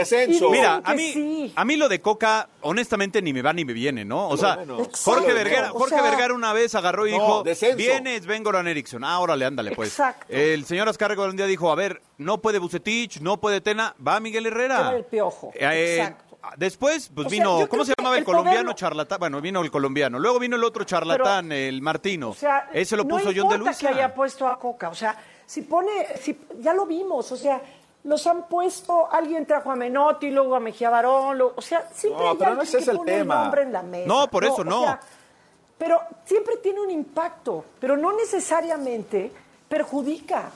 mira, a mí, sí. a mí lo de Coca, honestamente, ni me va ni me viene, ¿no? O sea, bueno. Jorge. Vergara, O Jorge sea- Vergara una vez agarró y No, dijo, descenso. viene Sven Goran Eriksson, ah, órale, ándale, pues. Exacto. El señor Azcárraga un día dijo, a ver, no puede Bucetich, no puede Tena, va Miguel Herrera. Era el piojo. Eh, Exacto. Después, pues O vino, ¿cómo se llamaba el, el colombiano no- charlatán? Bueno, vino el colombiano. Luego vino el otro charlatán, el Martino. O sea, Ese lo no puso John de Luisa. que haya puesto a Coca. O sea, si pone, si, ya lo vimos, o sea, los han puesto, alguien trajo a Menotti, luego a Mejía Barón, luego- o sea, siempre No, hay pero no alguien ese es que el pone tema. nombre en la mesa. No, por eso no. o sea, pero siempre tiene un impacto, pero no necesariamente perjudica.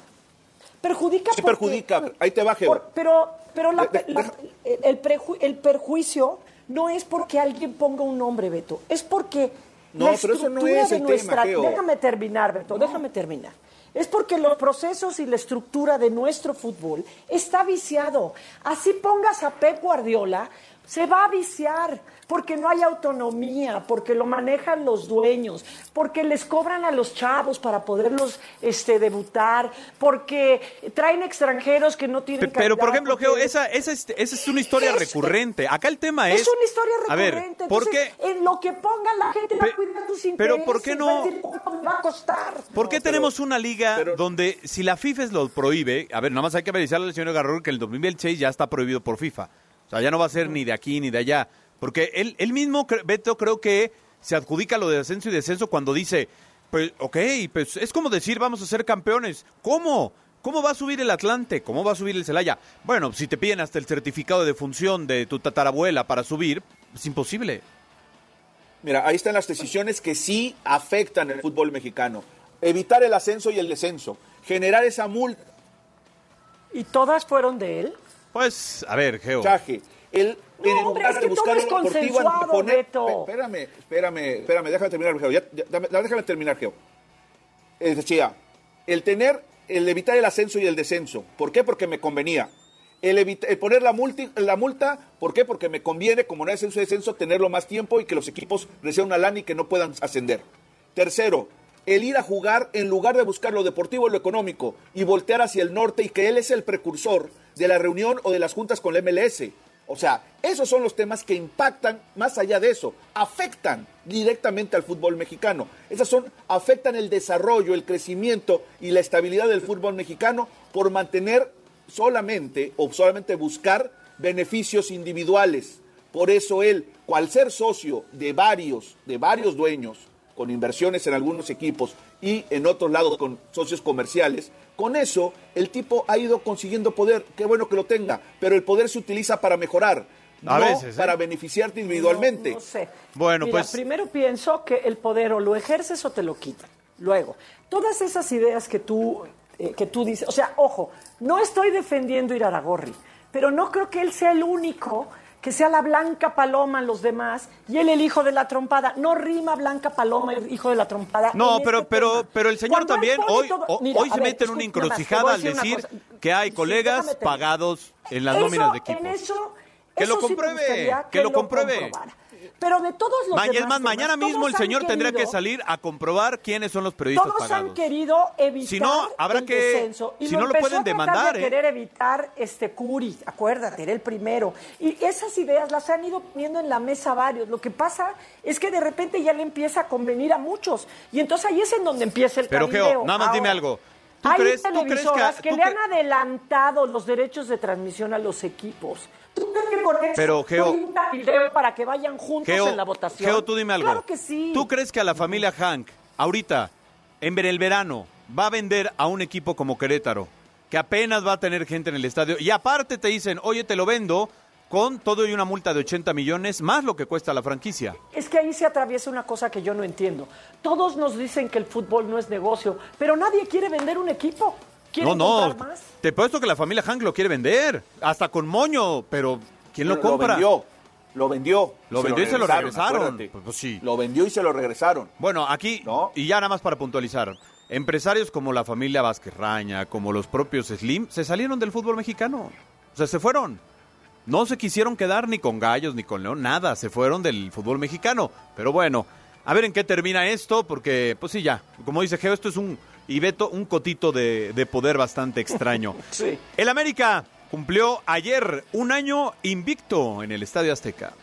Perjudica Sí porque- perjudica. Ahí te va, Geo. por- pero pero la- De- de- la- el, preju- el perjuicio no es porque alguien ponga un nombre, Beto, es porque No, la pero eso no estructura es de tema, nuestra, déjame terminar, Beto, déjame terminar. Es porque los procesos y la estructura de nuestro fútbol está viciado. Así pongas a Pep Guardiola, se va a viciar porque no hay autonomía, porque lo manejan los dueños, porque les cobran a los chavos para poderlos este, debutar, porque traen extranjeros que no tienen Pe- Pero, por ejemplo, porque- Geo, esa, esa, es, esa es una historia Es- recurrente. Acá el tema es... es una historia A ver, recurrente. ¿por Entonces, qué, En lo que ponga la gente va a cuidar tus intereses. pero ¿por qué no- va a decir, "¿Cuánto me va a costar? ¿por qué tenemos una liga donde si la FIFA lo prohíbe... A ver, nada más hay que avisarle al señor Garrón que el 2026 ya está prohibido por FIFA. O sea, ya no va a ser ni de aquí ni de allá. Porque él, él mismo, Beto, creo que se adjudica lo de ascenso y descenso cuando dice, pues, ok, pues es como decir, vamos a ser campeones. ¿Cómo? ¿Cómo va a subir el Atlante? ¿Cómo va a subir el Celaya? Bueno, si te piden hasta el certificado de función de tu tatarabuela para subir, es imposible. Mira, ahí están las decisiones que sí afectan el fútbol mexicano. Evitar el ascenso y el descenso. Generar esa multa. ¿Y todas fueron de él? Pues, a ver, Geo. Chaje. El, No, en hombre, es que buscar todo es consensuado, anteponer- Beto. Pe- Espérame, espérame, espérame, déjame terminar, Geo. Ya- ya- déjame terminar, Geo. Eh, decía, el tener, el evitar el ascenso y el descenso. ¿Por qué? Porque me convenía. El, evita- el poner la, multi- la multa, ¿por qué? Porque me conviene, como no hay ascenso y descenso, tenerlo más tiempo y que los equipos reciban una lana y que no puedan ascender. Tercero, el ir a jugar en lugar de buscar lo deportivo y lo económico y voltear hacia el norte y que él es el precursor de la reunión o de las juntas con la MLS. O sea, esos son los temas que impactan más allá de eso, afectan directamente al fútbol mexicano. Esas son afectan el desarrollo, el crecimiento y la estabilidad del fútbol mexicano por mantener solamente o solamente buscar beneficios individuales. Por eso él, cual ser socio de varios, de varios dueños, con inversiones en algunos equipos y en otros lados con socios comerciales, con eso el tipo ha ido consiguiendo poder. Qué bueno que lo tenga, pero el poder se utiliza para mejorar, A no veces, ¿eh? para beneficiarte individualmente. No, no sé. Bueno, Mira, pues- primero pienso que el poder o lo ejerces o te lo quitan. Luego, todas esas ideas que tú, eh, que tú dices, o sea, ojo, no estoy defendiendo ir a Aragorri, pero no creo que él sea el único que sea la blanca paloma en los demás y él el hijo de la trompada. No rima blanca paloma y hijo de la trompada. No, pero, este pero, tema. pero el señor Cuando también hoy, todo- o- Mira, hoy se ver, mete en una encrucijada al decir que hay colegas pagados en las Eso- nóminas de. En eso, Que lo sí compruebe, que lo compruebe. Pero de todos los Ma- es demás más, mañana mismo todos el han señor tendría que querido- salir a comprobar quiénes son los periodistas Todos han pagados. querido evitar Si no, habrá el que- descenso. Y si lo no lo pueden a demandar, de ¿eh? querer evitar este Curi, acuérdate, era el primero. Y esas ideas las han ido poniendo en la mesa varios. Lo que pasa es que de repente ya le empieza a convenir a muchos. Y entonces ahí es en donde empieza el Pero Geo, nada más dime Ahora, algo. ¿Tú hay crees, tú crees televisoras que, que, le han adelantado los derechos de transmisión a los equipos. ¿Tú crees que con eso Pero, Geo- un para que vayan juntos Geo, en la votación? Geo, tú dime algo. Claro que sí. ¿Tú crees que a la familia Hank, ahorita, en el verano, va a vender a un equipo como Querétaro, que apenas va a tener gente en el estadio, y aparte te dicen, oye, te lo vendo con todo y una multa de 80 millones, más lo que cuesta la franquicia? Es que ahí se atraviesa una cosa que yo no entiendo. Todos nos dicen que el fútbol no es negocio, pero nadie quiere vender un equipo. No, ¿Quieren no, más? te puesto que la familia Hank lo quiere vender, hasta con moño, pero ¿quién lo compra? vendió, lo vendió. Lo vendió y se lo regresaron. Pues, pues sí. Lo vendió y se lo regresaron. Bueno, aquí, y ya nada más para puntualizar, empresarios como la familia Vázquez Raña, como los propios Slim, se salieron del fútbol mexicano. O sea, se fueron. No se quisieron quedar ni con Gallos ni con León, nada, se fueron del fútbol mexicano. Pero bueno, a ver en qué termina esto, porque, pues sí, ya, como dice Geo, esto es un y Beto un cotito de, de poder bastante extraño. Sí. El América cumplió ayer un año invicto en el Estadio Azteca.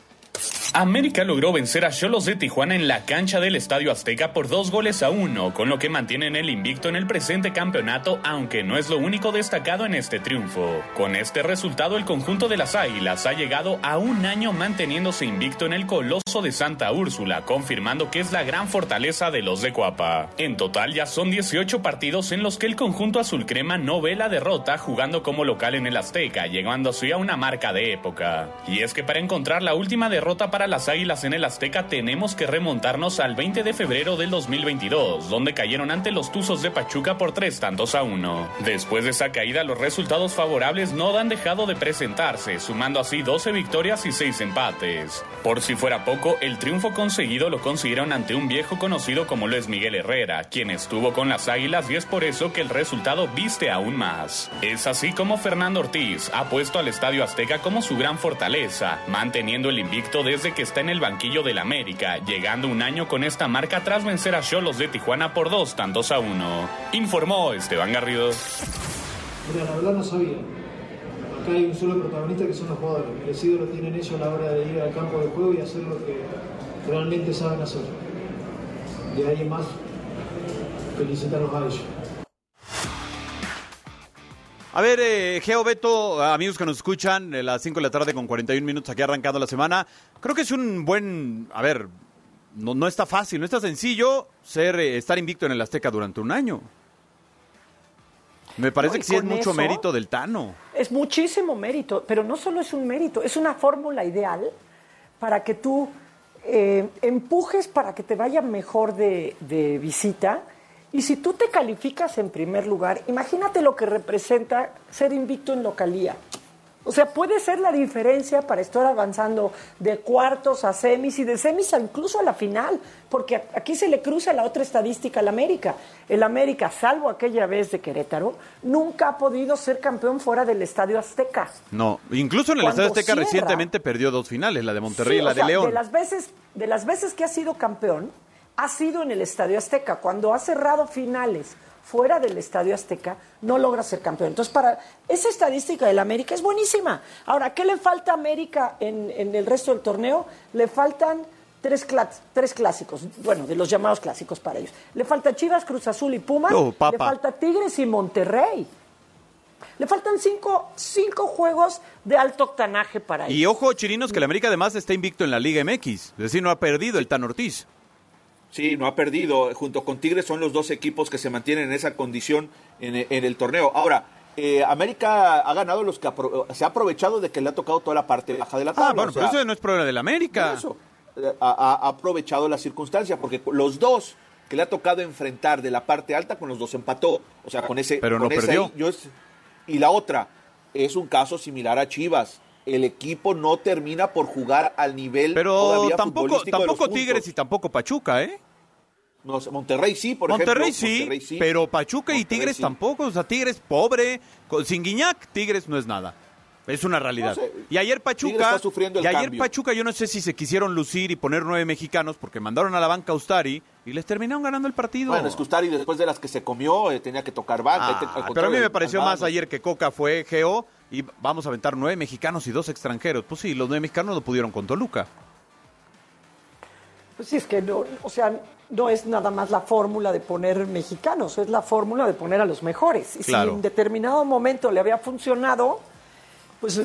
América logró vencer a Cholos de Tijuana en la cancha del Estadio Azteca por dos goles a uno, con lo que mantienen el invicto en el presente campeonato, aunque no es lo único destacado en este triunfo. Con este resultado, el conjunto de las Águilas ha llegado a un año manteniéndose invicto en el Coloso de Santa Úrsula, confirmando que es la gran fortaleza de los de Cuapa. En total ya son 18 partidos en los que el conjunto azul crema no ve la derrota jugando como local en el Azteca, llegando así a una marca de época. Y es que para encontrar la última derrota para las Águilas en el Azteca tenemos que remontarnos al 20 de febrero del 2022, donde cayeron ante los Tuzos de Pachuca por tres tantos a uno. Después de esa caída, los resultados favorables no han dejado de presentarse, sumando así 12 victorias y 6 empates. Por si fuera poco, el triunfo conseguido lo consiguieron ante un viejo conocido como lo es Miguel Herrera, quien estuvo con las Águilas y es por eso que el resultado viste aún más. Es así como Fernando Ortiz ha puesto al Estadio Azteca como su gran fortaleza, manteniendo el invicto desde que está en el banquillo del América, llegando un año con esta marca tras vencer a Cholos de Tijuana por dos tantos a uno. Informó Esteban Garrido. Mira, la verdad no sabía. Acá hay un solo protagonista que son los jugadores. Merecido lo tienen ellos a la hora de ir al campo de juego y hacer lo que realmente saben hacer. De ahí en más, felicitarlos a ellos. A ver, eh, Geo Beto, amigos que nos escuchan, a las 5 de la tarde con 41 minutos aquí arrancando la semana. Creo que es un buen, a ver, no, no está fácil, no está sencillo ser eh, estar invicto en el Azteca durante un año. Me parece No, que sí es mucho eso- mérito del Tano. Es muchísimo mérito, pero no solo es un mérito, es una fórmula ideal para que tú eh, empujes para que te vaya mejor de, de visita. Y si tú te calificas en primer lugar, imagínate lo que representa ser invicto en localía. O sea, puede ser la diferencia para estar avanzando de cuartos a semis y de semis a incluso a la final, porque aquí se le cruza la otra estadística al América. El América, salvo aquella vez de Querétaro, nunca ha podido ser campeón fuera del Estadio Azteca. No, incluso en el Cuando Estadio Azteca cierra- recientemente perdió dos finales, la de Monterrey Sí, y la o sea, de León. De las, veces, de las veces que ha sido campeón, ha sido en el Estadio Azteca. Cuando ha cerrado finales fuera del Estadio Azteca, no logra ser campeón. Entonces, para esa estadística del América es buenísima. Ahora, ¿qué le falta a América en, en el resto del torneo? Le faltan tres, clásicos, bueno, de los llamados clásicos para ellos. Le falta Chivas, Cruz Azul y Pumas. No. Le falta Tigres y Monterrey. Le faltan cinco, cinco juegos de alto octanaje para ellos. Y ojo, Chirinos, que el América además está invicto en la Liga MX. Es decir, no ha perdido el Tan Ortiz. Sí, no ha perdido. Junto con Tigres son los dos equipos que se mantienen en esa condición en, en el torneo. Ahora, eh, América ha ganado los que apro- se ha aprovechado de que le ha tocado toda la parte baja de la tabla. Ah, bueno, o pero eso no es problema del América. Eso, eh, ha, ha- ha aprovechado la circunstancia, porque los dos que le ha tocado enfrentar de la parte alta, con los dos empató. O sea, con ese. Pero no con ese perdió. ahí, yo es- y la otra, es un caso similar a Chivas. El equipo no termina por jugar al nivel Pero todavía tampoco, futbolístico de los tampoco puntos. Tigres y tampoco Pachuca, ¿eh? No, Monterrey sí, por Monterrey, ejemplo. sí, Monterrey sí. pero Pachuca y Tigres sí. tampoco. O sea, Tigres pobre, sin Guiñac, Tigres no es nada. Es una realidad. No sé. y ayer Pachuca, está sufriendo el y ayer cambio. Pachuca, yo no sé si se quisieron lucir y poner nueve mexicanos porque mandaron a la banca a Ustari y les terminaron ganando el partido. Bueno, Escustari después de las que se comió eh, tenía que tocar banca. Ah, pero a mí me pareció más ayer que Coca fue Geo y vamos a aventar nueve mexicanos y dos extranjeros. Pues sí, los nueve mexicanos no pudieron con Toluca. Pues sí, es que no, o sea, no es nada más la fórmula de poner mexicanos, es la fórmula de poner a los mejores. Y Claro. si en determinado momento le había funcionado, pues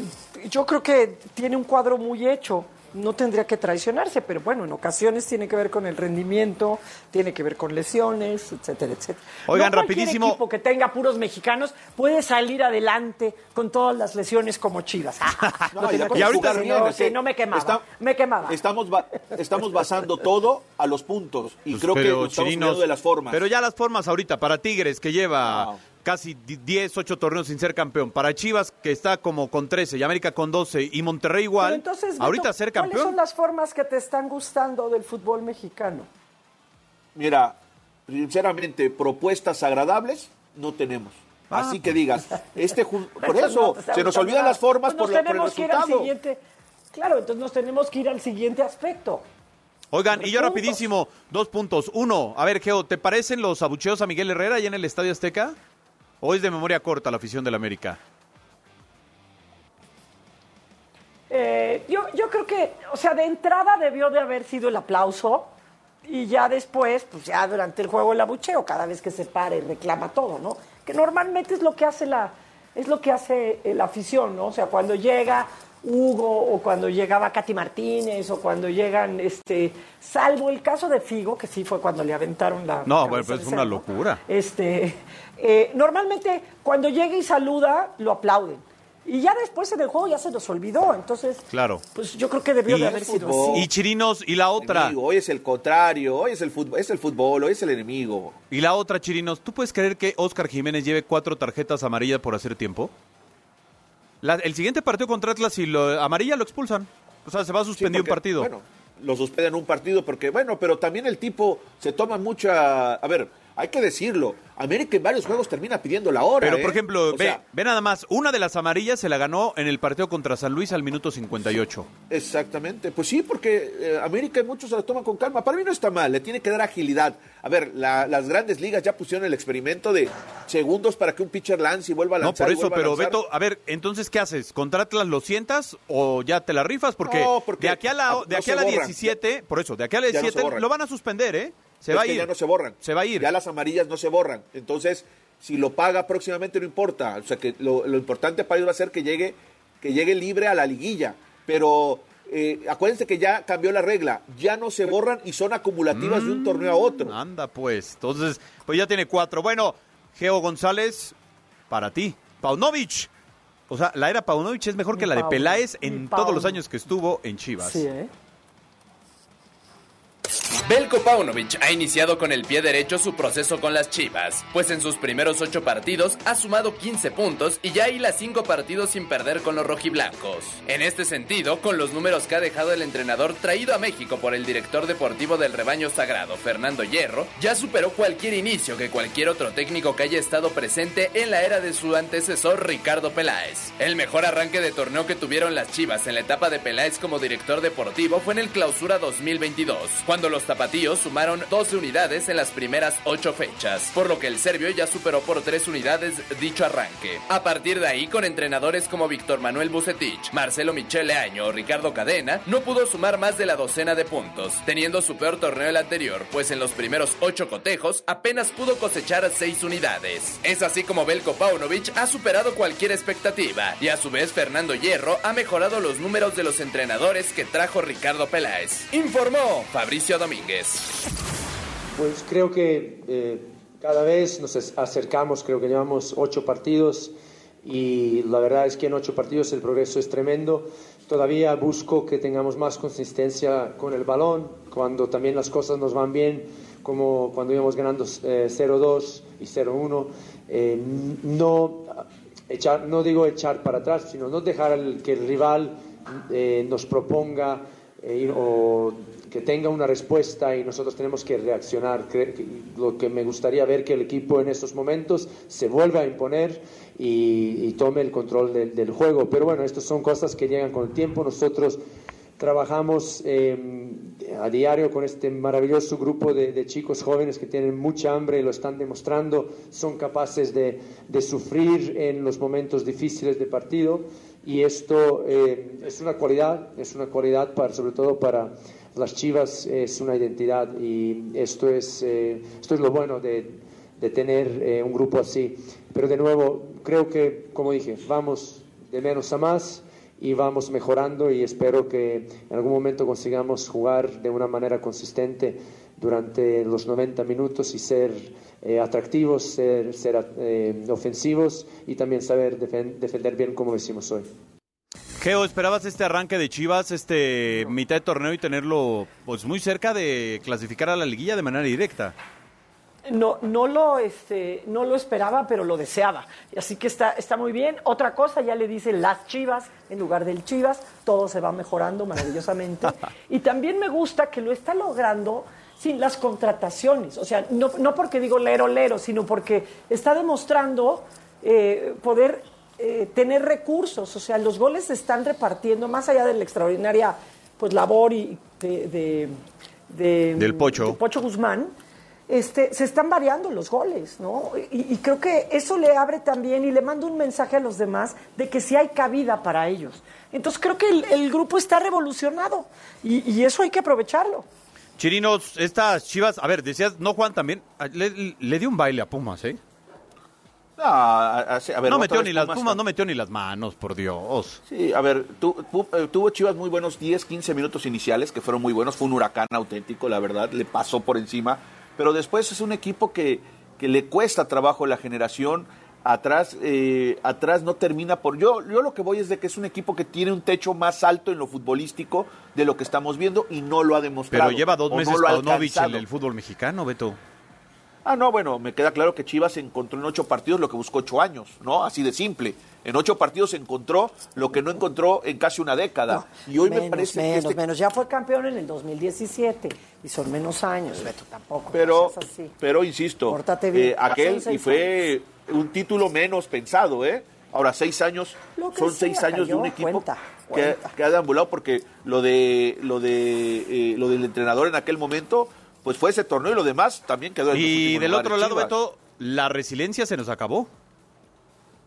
yo creo que tiene un cuadro muy hecho. No tendría que traicionarse, pero bueno, en ocasiones tiene que ver con el rendimiento, tiene que ver con lesiones, etcétera, etcétera. Oigan, No cualquier rapidísimo. equipo que tenga puros mexicanos puede salir adelante con todas las lesiones como Chivas. No, Lo y que ahorita no, sí, no me quemaba, está- me quemaba. Estamos, ba- estamos basando todo a los puntos. Y Pues, creo que estamos Chirinos, de las formas. Pero ya las formas ahorita, para Tigres, que lleva casi di- 10, 8 torneos sin ser campeón, para Chivas, que está como con 13, y América con 12, y Monterrey igual, Pero entonces, Beto, ahorita ser ¿Cuáles campeón. son las formas que te están gustando del fútbol mexicano? Mira, sinceramente, propuestas agradables no tenemos. Ah. Así que digas, este por Eso eso no te está se nos olvidan las formas Pues por, la- por el tenemos que ir al resultado. siguiente. Claro, entonces nos tenemos que ir al siguiente aspecto. Oigan, y yo rapidísimo, dos puntos. Uno, a ver, Geo, ¿te parecen los abucheos a Miguel Herrera allá en el Estadio Azteca? ¿O es de memoria corta la afición del América? Eh, yo, yo creo que, o sea, de entrada debió de haber sido el aplauso y ya después, pues ya durante el juego el abucheo, cada vez que se para y reclama todo, ¿no? Que normalmente es lo que hace la, es lo que hace la afición, ¿no? O sea, cuando llega Hugo o cuando llegaba Katy Martínez o cuando llegan, este, salvo el caso de Figo, que sí fue cuando le aventaron la... No, bueno, pues de es una locura. Este, eh, normalmente cuando llega y saluda, lo aplauden. Y ya después en el juego ya se nos olvidó. Entonces, Claro. pues yo creo que debió de haber sido así. Y Chirinos, y la otra. Enemigo, Hoy es el contrario, hoy es el fútbol, es el fútbol, hoy es el enemigo. Y la otra, Chirinos, ¿tú puedes creer que Oscar Jiménez lleve cuatro tarjetas amarillas por hacer tiempo? La- el siguiente partido contra Atlas, si lo amarilla lo expulsan. O sea, se va a suspender un porque, partido. Bueno, lo suspenden un partido porque, bueno, pero también el tipo se toma mucha. A ver, hay que decirlo. América en varios juegos termina pidiendo la hora. Pero, ¿eh? por ejemplo, O ve, sea, ve nada más, una de las amarillas se la ganó en el partido contra San Luis al minuto 58. Exactamente, pues sí, porque eh, América muchos se la toman con calma. Para mí no está mal, le tiene que dar agilidad. A ver, la- las grandes ligas ya pusieron el experimento de segundos para que un pitcher lance y vuelva a No, lanzar. por y eso, a pero lanzar. Beto, a ver, entonces, ¿qué haces? ¿Contra Atlas lo sientas o ya te la rifas? Porque, No, porque de aquí a la, no de aquí a la borran. 17, por eso, de aquí a la Ya no se 17 borran. lo van a suspender, ¿eh? Se Es va a ir. ya no se borran. Se va a ir. Ya las amarillas no se borran. Entonces, si lo paga próximamente no importa. O sea que lo, lo importante para ellos va a ser que llegue, que llegue libre a la liguilla. Pero eh, acuérdense que ya cambió la regla. Ya no se borran y son acumulativas de un torneo a otro. Anda, pues. Entonces, pues ya tiene cuatro. Bueno, Geo González, para ti. Paunovic. O sea, la era Paunovic es mejor que la de. Peláez en Pau. todos los años que estuvo en Chivas. Sí, ¿eh? Belko Paunovic ha iniciado con el pie derecho su proceso con las Chivas, pues en sus primeros ocho partidos ha sumado 15 puntos y ya hila cinco partidos sin perder con los rojiblancos. En este sentido, con los números que ha dejado el entrenador traído a México por el director deportivo del rebaño sagrado, Fernando Hierro, ya superó cualquier inicio que cualquier otro técnico que haya estado presente en la era de su antecesor Ricardo Peláez. El mejor arranque de torneo que tuvieron las Chivas en la etapa de Peláez como director deportivo fue en el Clausura 2022, cuando los sumaron 12 unidades en las primeras 8 fechas, por lo que el serbio ya superó por 3 unidades dicho arranque. A partir de ahí, con entrenadores como Víctor Manuel Bucetich, Marcelo Michele Año o Ricardo Cadena, no pudo sumar más de la docena de puntos, teniendo su peor torneo el anterior, pues en los primeros 8 cotejos apenas pudo cosechar 6 unidades. Es así como Belko Paunovic ha superado cualquier expectativa, y a su vez Fernando Hierro ha mejorado los números de los entrenadores que trajo Ricardo Peláez. Informó Fabricio Domínguez. Pues creo que eh, cada vez nos acercamos, creo que llevamos ocho partidos y la verdad es que en ocho partidos el progreso es tremendo. Todavía busco que tengamos más consistencia con el balón, cuando también las cosas nos van bien, como cuando íbamos ganando eh, 0-2 y 0-1. eh, no, echar, no digo echar para atrás, sino no dejar el- que el rival eh, nos proponga eh, o que tenga una respuesta y nosotros tenemos que reaccionar. Lo que me gustaría ver que el equipo en estos momentos se vuelva a imponer y, tome el control del, juego. Pero bueno, estas son cosas que llegan con el tiempo. Nosotros trabajamos eh, a diario con este maravilloso grupo de, chicos jóvenes que tienen mucha hambre y lo están demostrando, son capaces de, de sufrir en los momentos difíciles de partido y esto eh, es una cualidad, es una cualidad para, sobre todo para las Chivas, es una identidad y esto es, eh, esto es lo bueno de, tener eh, un grupo así. Pero de nuevo, creo que, como dije, vamos de menos a más y vamos mejorando y espero que en algún momento consigamos jugar de una manera consistente durante los 90 minutos y ser eh, atractivos, ser, ser ofensivos y también saber defen- defender bien como lo hicimos hoy. Geo, ¿esperabas este arranque de Chivas, este mitad de torneo y tenerlo pues muy cerca de clasificar a la liguilla de manera directa? No, no, lo, este, no lo esperaba, pero lo deseaba. Así que está, está muy bien. Otra cosa, ya le dicen las chivas en lugar del chivas. Todo se va mejorando maravillosamente. y también me gusta que lo está logrando sin las contrataciones. O sea, no, no porque digo lero, lero, sino porque está demostrando eh, poder eh, tener recursos. O sea, los goles se están repartiendo más allá de la extraordinaria pues, labor y de- de de, Del Pocho. de Pocho Guzmán, este, se están variando los goles, ¿no? Y, y creo que eso le abre también y le manda un mensaje a los demás de que sí hay cabida para ellos. Entonces creo que el, el grupo está revolucionado y, y eso hay que aprovecharlo. Chirinos, estas chivas, a ver, decías, no Juan también, le, le dio un baile a Pumas, ¿eh? A- a- a ver, no metió ni las Pumas- no metió ni las manos, por Dios. Sí, a ver, tu- pu- eh, tuvo Chivas muy buenos 10, 15 minutos iniciales, que fueron muy buenos. Fue un huracán auténtico, la verdad, le pasó por encima. Pero después es un equipo que, que le cuesta trabajo la generación. Atrás, eh, atrás no termina por. Yo, yo lo que voy es de que es un equipo que tiene un techo más alto en lo futbolístico de lo que estamos viendo y no lo ha demostrado. Pero lleva dos no meses ha Paunovic en el fútbol mexicano, Beto. Ah, no, bueno, me queda claro que Chivas encontró en ocho partidos lo que buscó ocho años, ¿no? Así de simple. En ocho partidos encontró lo que no encontró en casi una década. y hoy menos, me parece menos, que este menos. Ya fue campeón en el 2017 y son menos años, Beto, tampoco. Pero, no seas así. pero insisto, eh, aquel y fue un título menos pensado, ¿eh? Ahora, seis años, son sea, seis años de un equipo cuenta, que, cuenta. que ha deambulado porque lo de lo de eh, lo del entrenador en aquel momento, pues fue ese torneo y lo demás también quedó en Y del otro lado, Chivas. Beto, la resiliencia se nos acabó.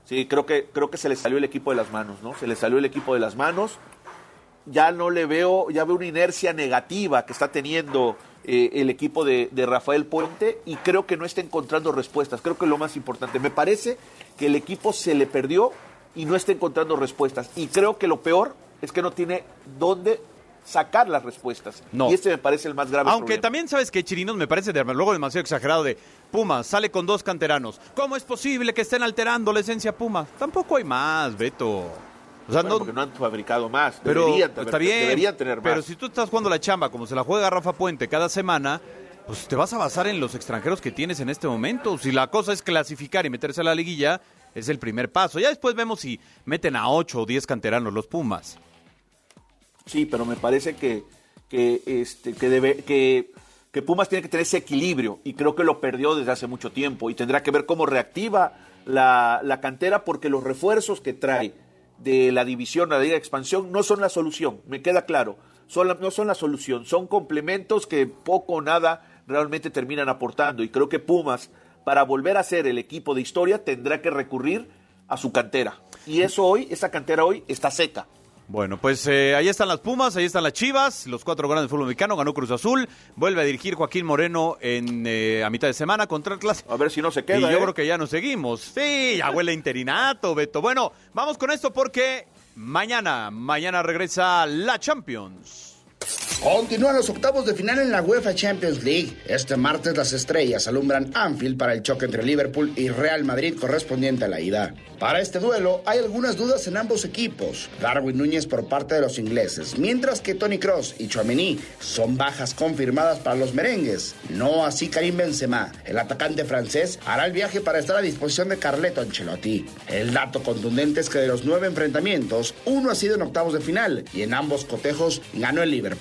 Sí, creo que, creo que se le salió el equipo de las manos, ¿no? Se le salió el equipo de las manos. Ya no le veo, ya veo una inercia negativa que está teniendo eh, el equipo de, de Rafael Puente y creo que no está encontrando respuestas. Creo que es lo más importante. Me parece que el equipo se le perdió y no está encontrando respuestas. Y creo que lo peor es que no tiene dónde sacar las respuestas. No. Y este me parece el más grave Aunque problema. también sabes que Chirinos me parece de, luego demasiado exagerado de Pumas, sale con dos canteranos. ¿Cómo es posible que estén alterando la esencia Pumas? Tampoco hay más, Beto. O sea, Bueno, no, porque no han fabricado más. pero deberían, está bien. deberían tener más. Pero si tú estás jugando la chamba como se la juega Rafa Puente cada semana, pues te vas a basar en los extranjeros que tienes en este momento. Si la cosa es clasificar y meterse a la liguilla, es el primer paso. Ya después vemos si meten a ocho o diez canteranos los Pumas. Sí, pero me parece que, que, este, que, debe, que, que Pumas tiene que tener ese equilibrio y creo que lo perdió desde hace mucho tiempo y tendrá que ver cómo reactiva la, la cantera porque los refuerzos que trae de la división a la Liga de Expansión no son la solución, me queda claro, son la- no son la solución, son complementos que poco o nada realmente terminan aportando y creo que Pumas para volver a ser el equipo de historia tendrá que recurrir a su cantera. Y eso hoy, esa cantera hoy está seca. Bueno, pues eh, ahí están las Pumas, ahí están las Chivas, los cuatro grandes del fútbol mexicano, ganó Cruz Azul, vuelve a dirigir Joaquín Moreno en, eh, a mitad de semana contra Atlas. A ver si no se queda. Y yo ¿eh? creo que ya nos seguimos. Sí, ya huele interinato, Beto. Bueno, vamos con esto porque mañana, mañana regresa la Champions. Continúan los octavos de final en la UEFA Champions League. Este martes las estrellas alumbran Anfield para el choque entre Liverpool y Real Madrid correspondiente a la ida. Para este duelo hay algunas dudas en ambos equipos. Darwin Núñez por parte de los ingleses, mientras que Tony Cross y Chouameni son bajas confirmadas para los merengues. No así Karim Benzema. El atacante francés hará el viaje para estar a disposición de Carleto Ancelotti. El dato contundente es que de los nueve enfrentamientos, uno ha sido en octavos de final y en ambos cotejos ganó el Liverpool.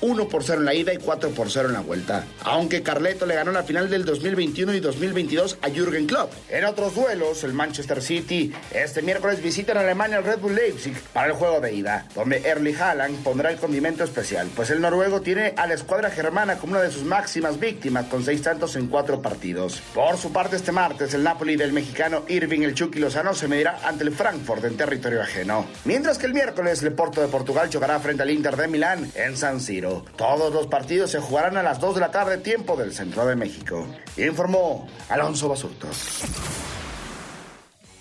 1 por 0 en la ida y 4 por 0 en la vuelta. Aunque Carleto le ganó la final del 2021 y 2022 a Jürgen Klopp. En otros duelos, el Manchester City este miércoles visita en Alemania al Red Bull Leipzig para el juego de ida, donde Erling Haaland pondrá el condimento especial, pues el noruego tiene a la escuadra germana como una de sus máximas víctimas con seis tantos en cuatro partidos. Por su parte, este martes, el Napoli del mexicano Irving El Chucky Lozano se medirá ante el Frankfurt en territorio ajeno. Mientras que el miércoles, el Porto de Portugal chocará frente al Inter de Milán en San Siro. Todos los partidos se jugarán a las 2 de la tarde, tiempo del centro de México. Informó Alonso Basurtos.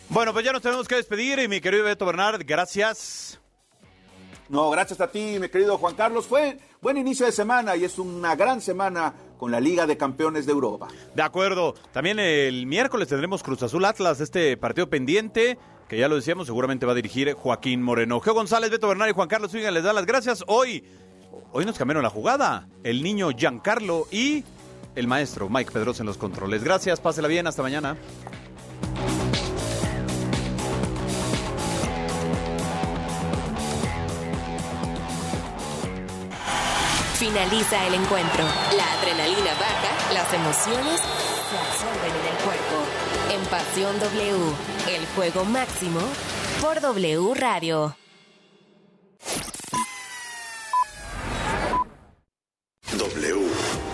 Bueno, pues ya nos tenemos que despedir y mi querido Beto Bernard, gracias. No, gracias a ti, mi querido Juan Carlos. Fue buen inicio de semana y es una gran semana con la Liga de Campeones de Europa. De acuerdo. También el miércoles tendremos Cruz Azul Atlas, este partido pendiente, que ya lo decíamos, seguramente va a dirigir Joaquín Moreno. Geo González, Beto Bernard y Juan Carlos Zúñiga les da las gracias. Hoy, hoy nos cambiaron la jugada. El niño Giancarlo y el maestro Mike Pedrosa en los controles. Gracias, pásela bien, hasta mañana. Finaliza el encuentro. La adrenalina baja, las emociones se absorben en el cuerpo. En Pasión W, el juego máximo por W Radio.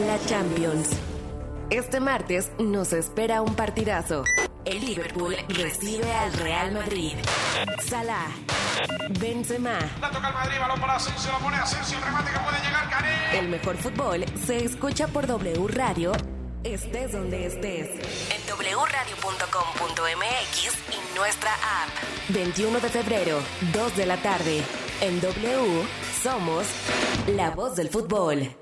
la Champions. Este martes nos espera un partidazo. El Liverpool recibe al Real Madrid. Salah, Benzema. La toca el Madrid, balón para Asensio, la pone Asensio, el remate que puede llegar, Karim. El mejor fútbol se escucha por W Radio, estés donde estés. En wradio.com.mx y nuestra app. 21 de febrero, 2 de la tarde. En W somos la voz del fútbol.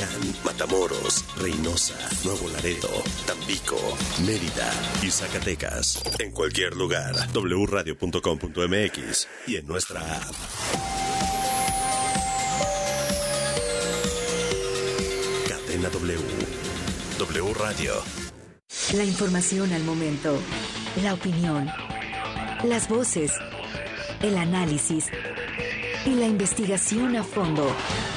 Matamoros, Reynosa, Nuevo Laredo, Tampico, Mérida y Zacatecas. En cualquier lugar, wradio.com.mx y en nuestra app. Cadena W. W Radio. La información al momento, la opinión, las voces, el análisis y la investigación a fondo.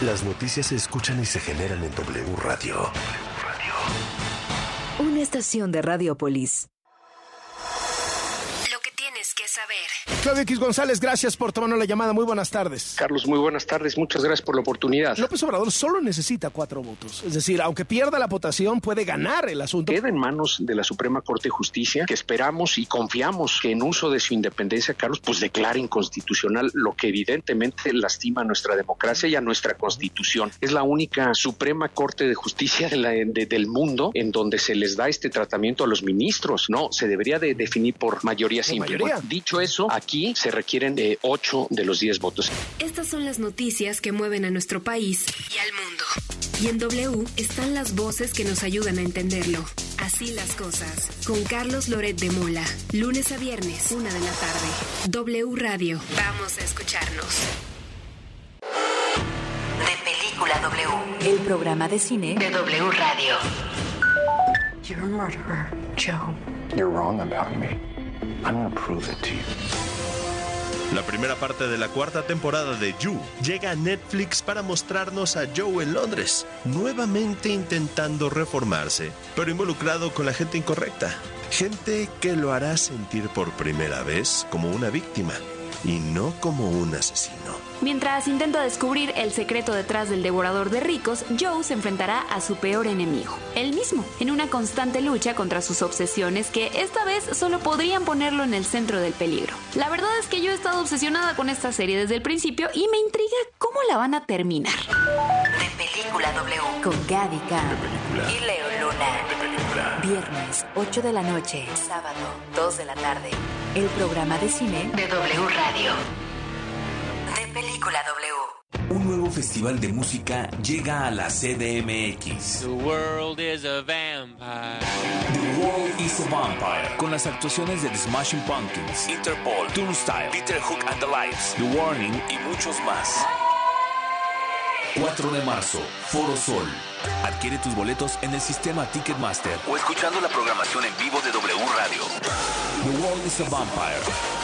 Las noticias se escuchan y se generan en W Radio. Una estación de Radiopolis. Claudio X González, gracias por tomarnos la llamada. Muy buenas tardes. Carlos, muy buenas tardes. Muchas gracias por la oportunidad. López Obrador solo necesita cuatro votos. Es decir, aunque pierda la votación, puede ganar el asunto. Queda en manos de la Suprema Corte de Justicia, que esperamos y confiamos que en uso de su independencia, Carlos, pues declare inconstitucional lo que evidentemente lastima a nuestra democracia y a nuestra Constitución. Es la única Suprema Corte de Justicia de la- de- del mundo en donde se les da este tratamiento a los ministros. No, se debería de definir por mayoría simple. mayoría. Bueno, dicho eso, aquí se requieren de ocho de los diez votos. Estas son las noticias que mueven a nuestro país y al mundo. Y en W están las voces que nos ayudan a entenderlo. Así las cosas. Con Carlos Loret de Mola. Lunes a viernes, una de la tarde. W Radio. Vamos a escucharnos. De Película W. El programa de cine De W Radio. You're a murderer, Joe. You're wrong about me. I'm gonna prove it to you. La primera parte de la cuarta temporada de You llega a Netflix para mostrarnos a Joe en Londres, nuevamente intentando reformarse, pero involucrado con la gente incorrecta. Gente que lo hará sentir por primera vez como una víctima y no como un asesino. Mientras intenta descubrir el secreto detrás del devorador de ricos, Joe se enfrentará a su peor enemigo, él mismo, en una constante lucha contra sus obsesiones que esta vez solo podrían ponerlo en el centro del peligro. La verdad es que yo he estado obsesionada con esta serie desde el principio y me intriga cómo la van a terminar. De Película W. con Gaby. Y Leo Luna. Viernes, 8 de la noche. Sábado, 2 de la tarde. El programa de cine De W Radio. Película W. Un nuevo festival de música llega a la CDMX. The world is a vampire. The World is a Vampire. Con las actuaciones de The Smashing Pumpkins, Interpol, Turnstile, Peter Hook and the Lights, The Warning y muchos más. 4 de marzo, Foro Sol. Adquiere tus boletos en el sistema Ticketmaster o escuchando la programación en vivo de W Radio. The World is a Vampire.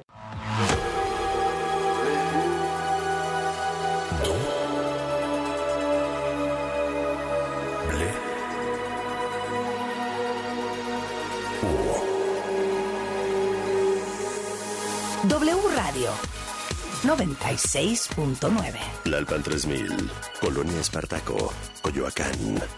96.9. Lalpan 3000, Colonia Espartaco, Coyoacán.